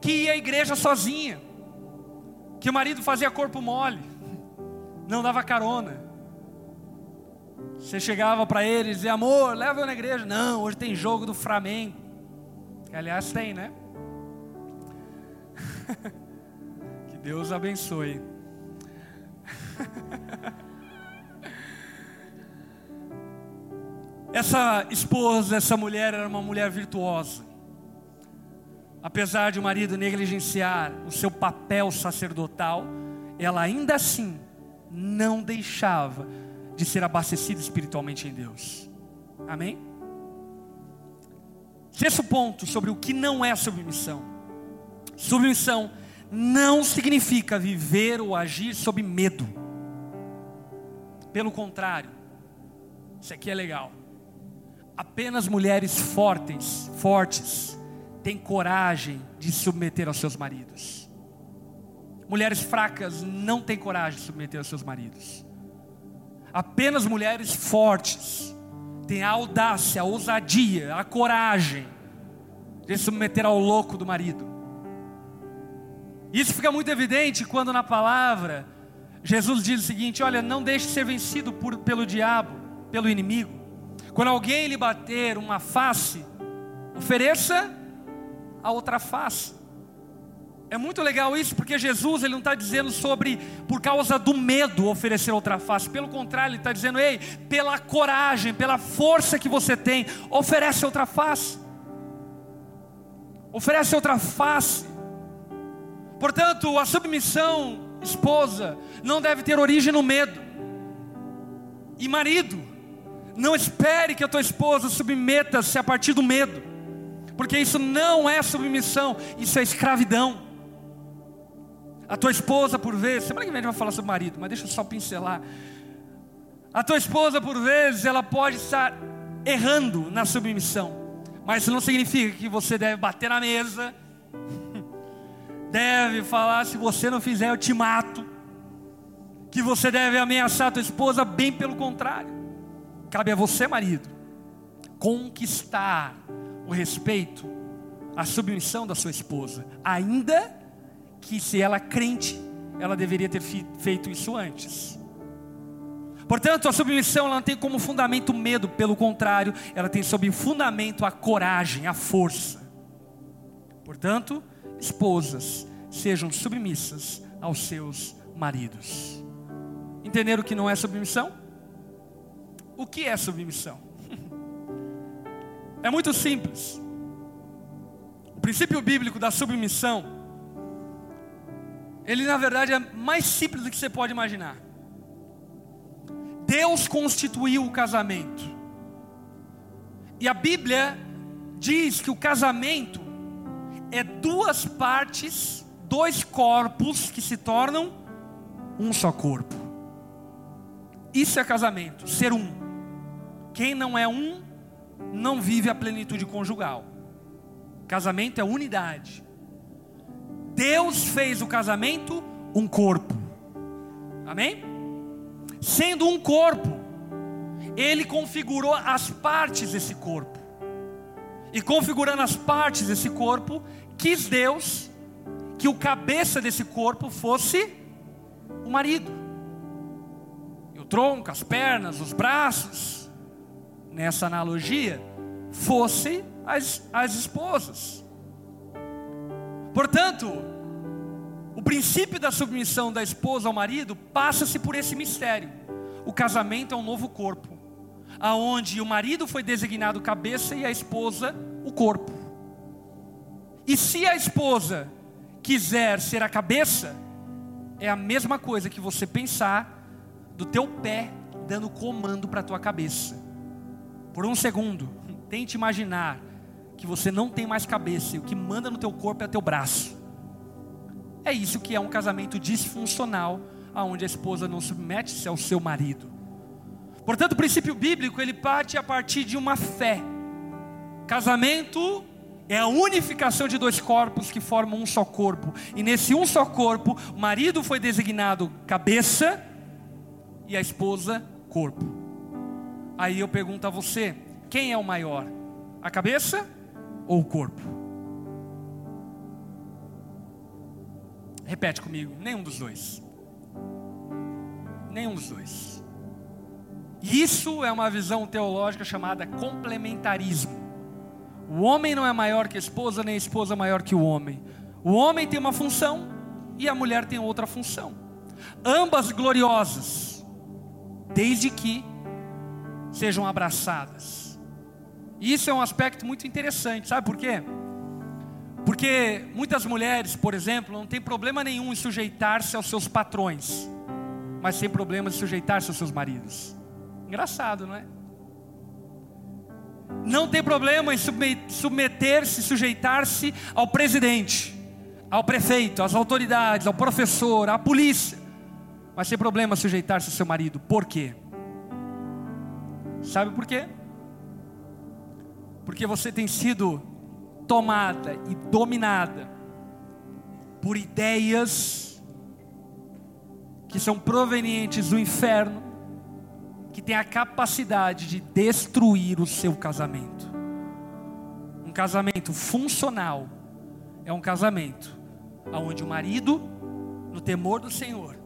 que ia à igreja sozinha que o marido fazia corpo mole, não dava carona. Você chegava para ele e dizia, amor, leva eu na igreja. Não, hoje tem jogo do Flamengo. Que, aliás, tem, né? que Deus abençoe. essa esposa, essa mulher era uma mulher virtuosa. Apesar de o marido negligenciar o seu papel sacerdotal, ela ainda assim não deixava de ser abastecida espiritualmente em Deus. Amém? Sexto ponto sobre o que não é submissão. Submissão não significa viver ou agir sob medo. Pelo contrário, isso aqui é legal. Apenas mulheres fortes, fortes, têm coragem de submeter aos seus maridos. Mulheres fracas não têm coragem de submeter aos seus maridos. Apenas mulheres fortes têm a audácia, a ousadia, a coragem de submeter ao louco do marido. Isso fica muito evidente quando na palavra Jesus diz o seguinte: Olha, não deixe ser vencido por, pelo diabo, pelo inimigo. Quando alguém lhe bater uma face, ofereça a outra face. É muito legal isso, porque Jesus ele não está dizendo sobre por causa do medo oferecer outra face. Pelo contrário, ele está dizendo, ei, pela coragem, pela força que você tem, oferece outra face. Oferece outra face. Portanto, a submissão, esposa, não deve ter origem no medo. E marido, Não espere que a tua esposa submeta-se a partir do medo, porque isso não é submissão, isso é escravidão. A tua esposa, por vezes, semana que vem a gente vai falar sobre marido, mas deixa eu só pincelar. A tua esposa, por vezes, ela pode estar errando na submissão, mas isso não significa que você deve bater na mesa, deve falar: se você não fizer, eu te mato. Que você deve ameaçar a tua esposa, bem pelo contrário. Cabe a você, marido, conquistar o respeito, a submissão da sua esposa, ainda que se ela é crente, ela deveria ter feito isso antes. Portanto, a submissão ela não tem como fundamento o medo, pelo contrário, ela tem sob fundamento a coragem, a força. Portanto, esposas, sejam submissas aos seus maridos. Entenderam o que não é submissão? O que é submissão? É muito simples. O princípio bíblico da submissão, ele na verdade é mais simples do que você pode imaginar. Deus constituiu o casamento. E a Bíblia diz que o casamento é duas partes, dois corpos que se tornam um só corpo. Isso é casamento, ser um. Quem não é um, não vive a plenitude conjugal. Casamento é unidade. Deus fez o casamento um corpo. Amém? Sendo um corpo, Ele configurou as partes desse corpo. E configurando as partes desse corpo, quis Deus que o cabeça desse corpo fosse o marido. E o tronco, as pernas, os braços, nessa analogia, fossem as, as esposas. Portanto, o princípio da submissão da esposa ao marido passa-se por esse mistério. O casamento é um novo corpo, aonde o marido foi designado cabeça e a esposa o corpo. E se a esposa quiser ser a cabeça, é a mesma coisa que você pensar do teu pé dando comando para a tua cabeça. Por um segundo, tente imaginar que você não tem mais cabeça e o que manda no teu corpo é teu braço. É isso que é um casamento disfuncional, aonde a esposa não submete-se ao seu marido. Portanto, o princípio bíblico ele parte a partir de uma fé. Casamento é a unificação de dois corpos que formam um só corpo. E nesse um só corpo, o marido foi designado cabeça e a esposa corpo. Aí eu pergunto a você: quem é o maior? A cabeça ou o corpo? Repete comigo: nenhum dos dois. Nenhum dos dois. Isso é uma visão teológica chamada complementarismo. O homem não é maior que a esposa, nem a esposa maior que o homem. O homem tem uma função e a mulher tem outra função. Ambas gloriosas, desde que sejam abraçadas. Isso é um aspecto muito interessante, sabe por quê? Porque muitas mulheres, por exemplo, não tem problema nenhum em sujeitar-se aos seus patrões, mas tem problema em sujeitar-se aos seus maridos. Engraçado, não é? não tem problema em submeter-se, sujeitar-se ao presidente, ao prefeito, às autoridades, ao professor, à polícia, mas tem problema sujeitar-se ao seu marido. Por quê? Sabe por quê? Porque você tem sido tomada e dominada por ideias que são provenientes do inferno que tem a capacidade de destruir o seu casamento. Um casamento funcional é um casamento onde o marido, no temor do Senhor,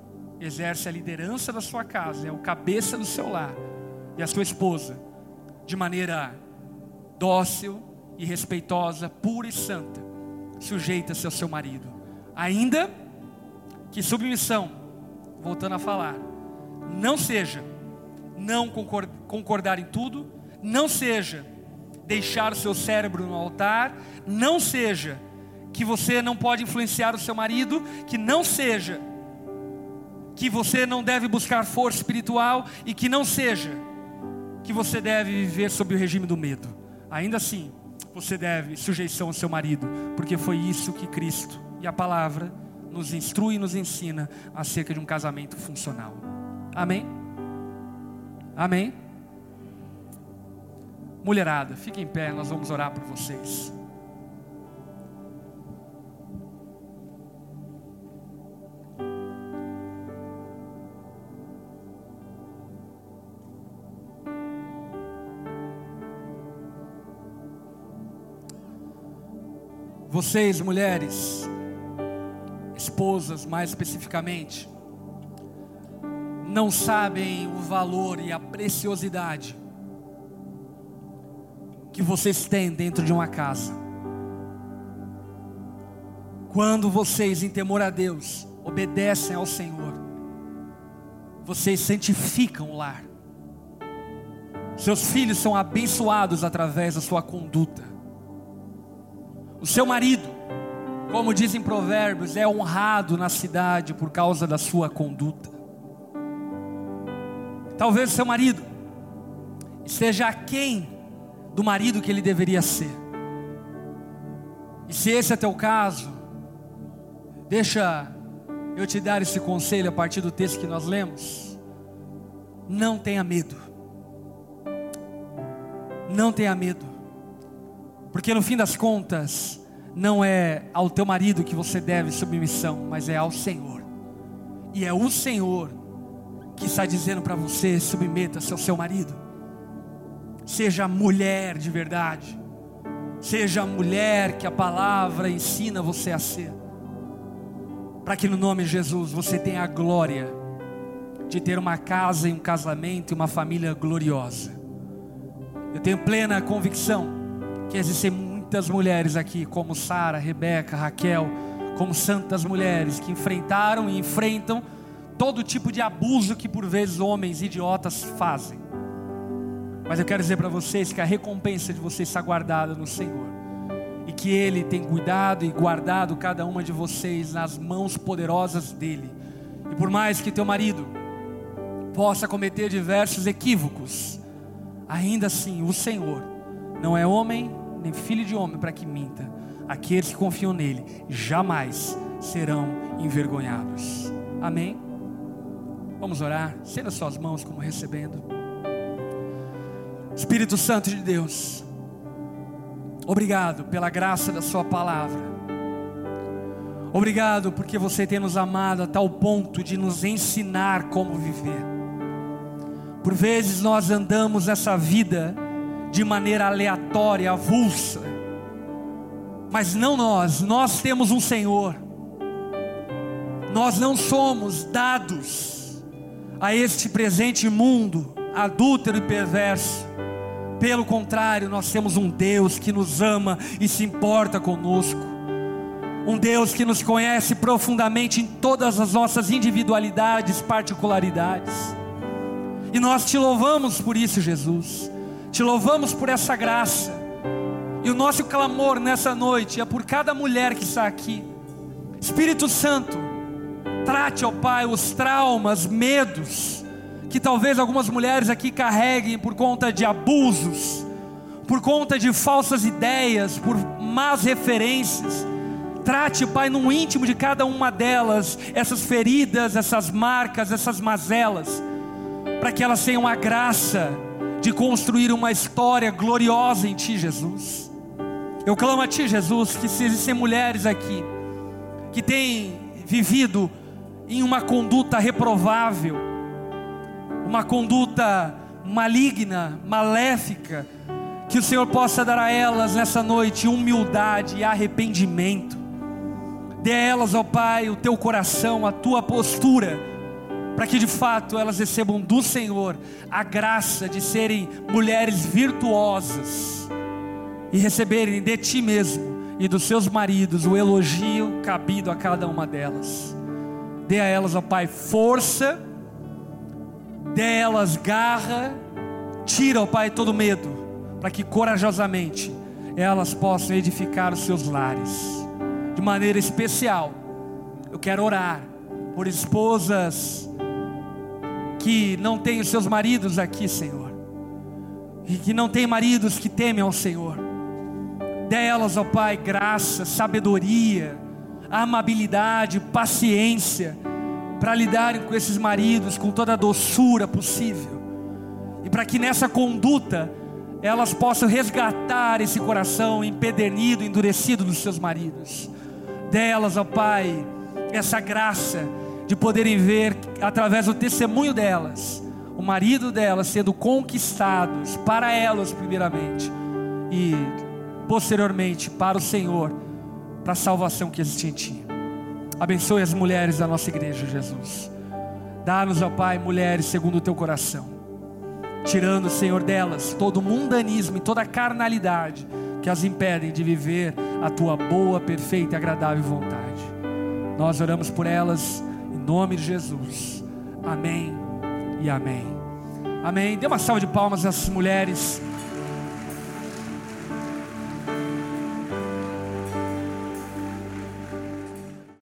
exerce a liderança da sua casa, é o cabeça do seu lar, e a sua esposa, de maneira dócil e respeitosa, pura e santa, sujeita-se ao seu marido. Ainda que submissão, voltando a falar, não seja não concordar em tudo, não seja deixar o seu cérebro no altar, não seja que você não pode influenciar o seu marido, que não seja que você não deve buscar força espiritual e que não seja que você deve viver sob o regime do medo. Ainda assim, você deve sujeição ao seu marido, porque foi isso que Cristo e a palavra nos instrui e nos ensina acerca de um casamento funcional. Amém? Amém? Mulherada, fique em pé, nós vamos orar por vocês. Vocês, mulheres, esposas mais especificamente, não sabem o valor e a preciosidade que vocês têm dentro de uma casa. Quando vocês, em temor a Deus, obedecem ao Senhor, vocês santificam o lar. Seus filhos são abençoados através da sua conduta. O seu marido, como dizem provérbios, é honrado na cidade por causa da sua conduta. Talvez seu marido esteja aquém do marido que ele deveria ser. E se esse é teu caso, deixa eu te dar esse conselho a partir do texto que nós lemos. Não tenha medo. Não tenha medo. Porque no fim das contas, não é ao teu marido que você deve submissão, mas é ao Senhor. E é o Senhor que está dizendo para você: submeta-se ao seu marido. Seja mulher de verdade. Seja a mulher que a palavra ensina você a ser. Para que no nome de Jesus você tenha a glória de ter uma casa e um casamento e uma família gloriosa. Eu tenho plena convicção que existem muitas mulheres aqui, como Sara, Rebeca, Raquel, como santas mulheres que enfrentaram e enfrentam todo tipo de abuso que por vezes homens idiotas fazem. Mas eu quero dizer para vocês que a recompensa de vocês está guardada no Senhor. E que Ele tem cuidado e guardado cada uma de vocês nas mãos poderosas dEle. E por mais que teu marido possa cometer diversos equívocos, ainda assim o Senhor não é homem nem filho de homem para que minta. Aqueles que confiam nele jamais serão envergonhados. Amém? Vamos orar. Sendo suas mãos como recebendo. Espírito Santo de Deus, obrigado pela graça da Sua palavra. Obrigado porque você tem nos amado a tal ponto de nos ensinar como viver. Por vezes nós andamos essa vida de maneira aleatória, avulsa, mas não nós, nós temos um Senhor. Nós não somos dados a este presente mundo adúltero e perverso. Pelo contrário, nós temos um Deus que nos ama e se importa conosco. Um Deus que nos conhece profundamente em todas as nossas individualidades, particularidades. E nós te louvamos por isso, Jesus. Te louvamos por essa graça. E o nosso clamor nessa noite é por cada mulher que está aqui. Espírito Santo, Trate, ó Pai, os traumas, medos que talvez algumas mulheres aqui carreguem por conta de abusos, por conta de falsas ideias, por más referências. Trate, Pai, no íntimo de cada uma delas, essas feridas, essas marcas, essas mazelas, para que elas tenham a graça de construir uma história gloriosa em Ti, Jesus. Eu clamo a Ti, Jesus, que se existem mulheres aqui que têm vivido em uma conduta reprovável, uma conduta maligna, maléfica, que o Senhor possa dar a elas nessa noite humildade e arrependimento. Dê a elas, ó Pai, o teu coração, a tua postura, para que de fato elas recebam do Senhor a graça de serem mulheres virtuosas e receberem de ti mesmo e dos seus maridos o elogio cabido a cada uma delas. Dê a elas, ó Pai, força, dê a elas garra, tira, ó Pai, todo medo, para que corajosamente elas possam edificar os seus lares. De maneira especial, eu quero orar por esposas que não têm os seus maridos aqui, Senhor. e que não tem maridos que temem ao Senhor. Dê elas, ó Pai, graça, sabedoria, amabilidade, paciência, para lidarem com esses maridos com toda a doçura possível, e para que nessa conduta elas possam resgatar esse coração empedernido, endurecido dos seus maridos. Delas, ó Pai, essa graça de poderem ver através do testemunho delas o marido delas sendo conquistados para elas primeiramente e posteriormente para o Senhor, para a salvação que existe em Ti. Abençoe as mulheres da nossa igreja, Jesus. Dá-nos, ó Pai, mulheres segundo o Teu coração, tirando, Senhor, delas todo o mundanismo e toda a carnalidade que as impedem de viver a Tua boa, perfeita e agradável vontade. Nós oramos por elas nome de Jesus. Amém e amém. Amém. Dê uma salva de palmas às mulheres.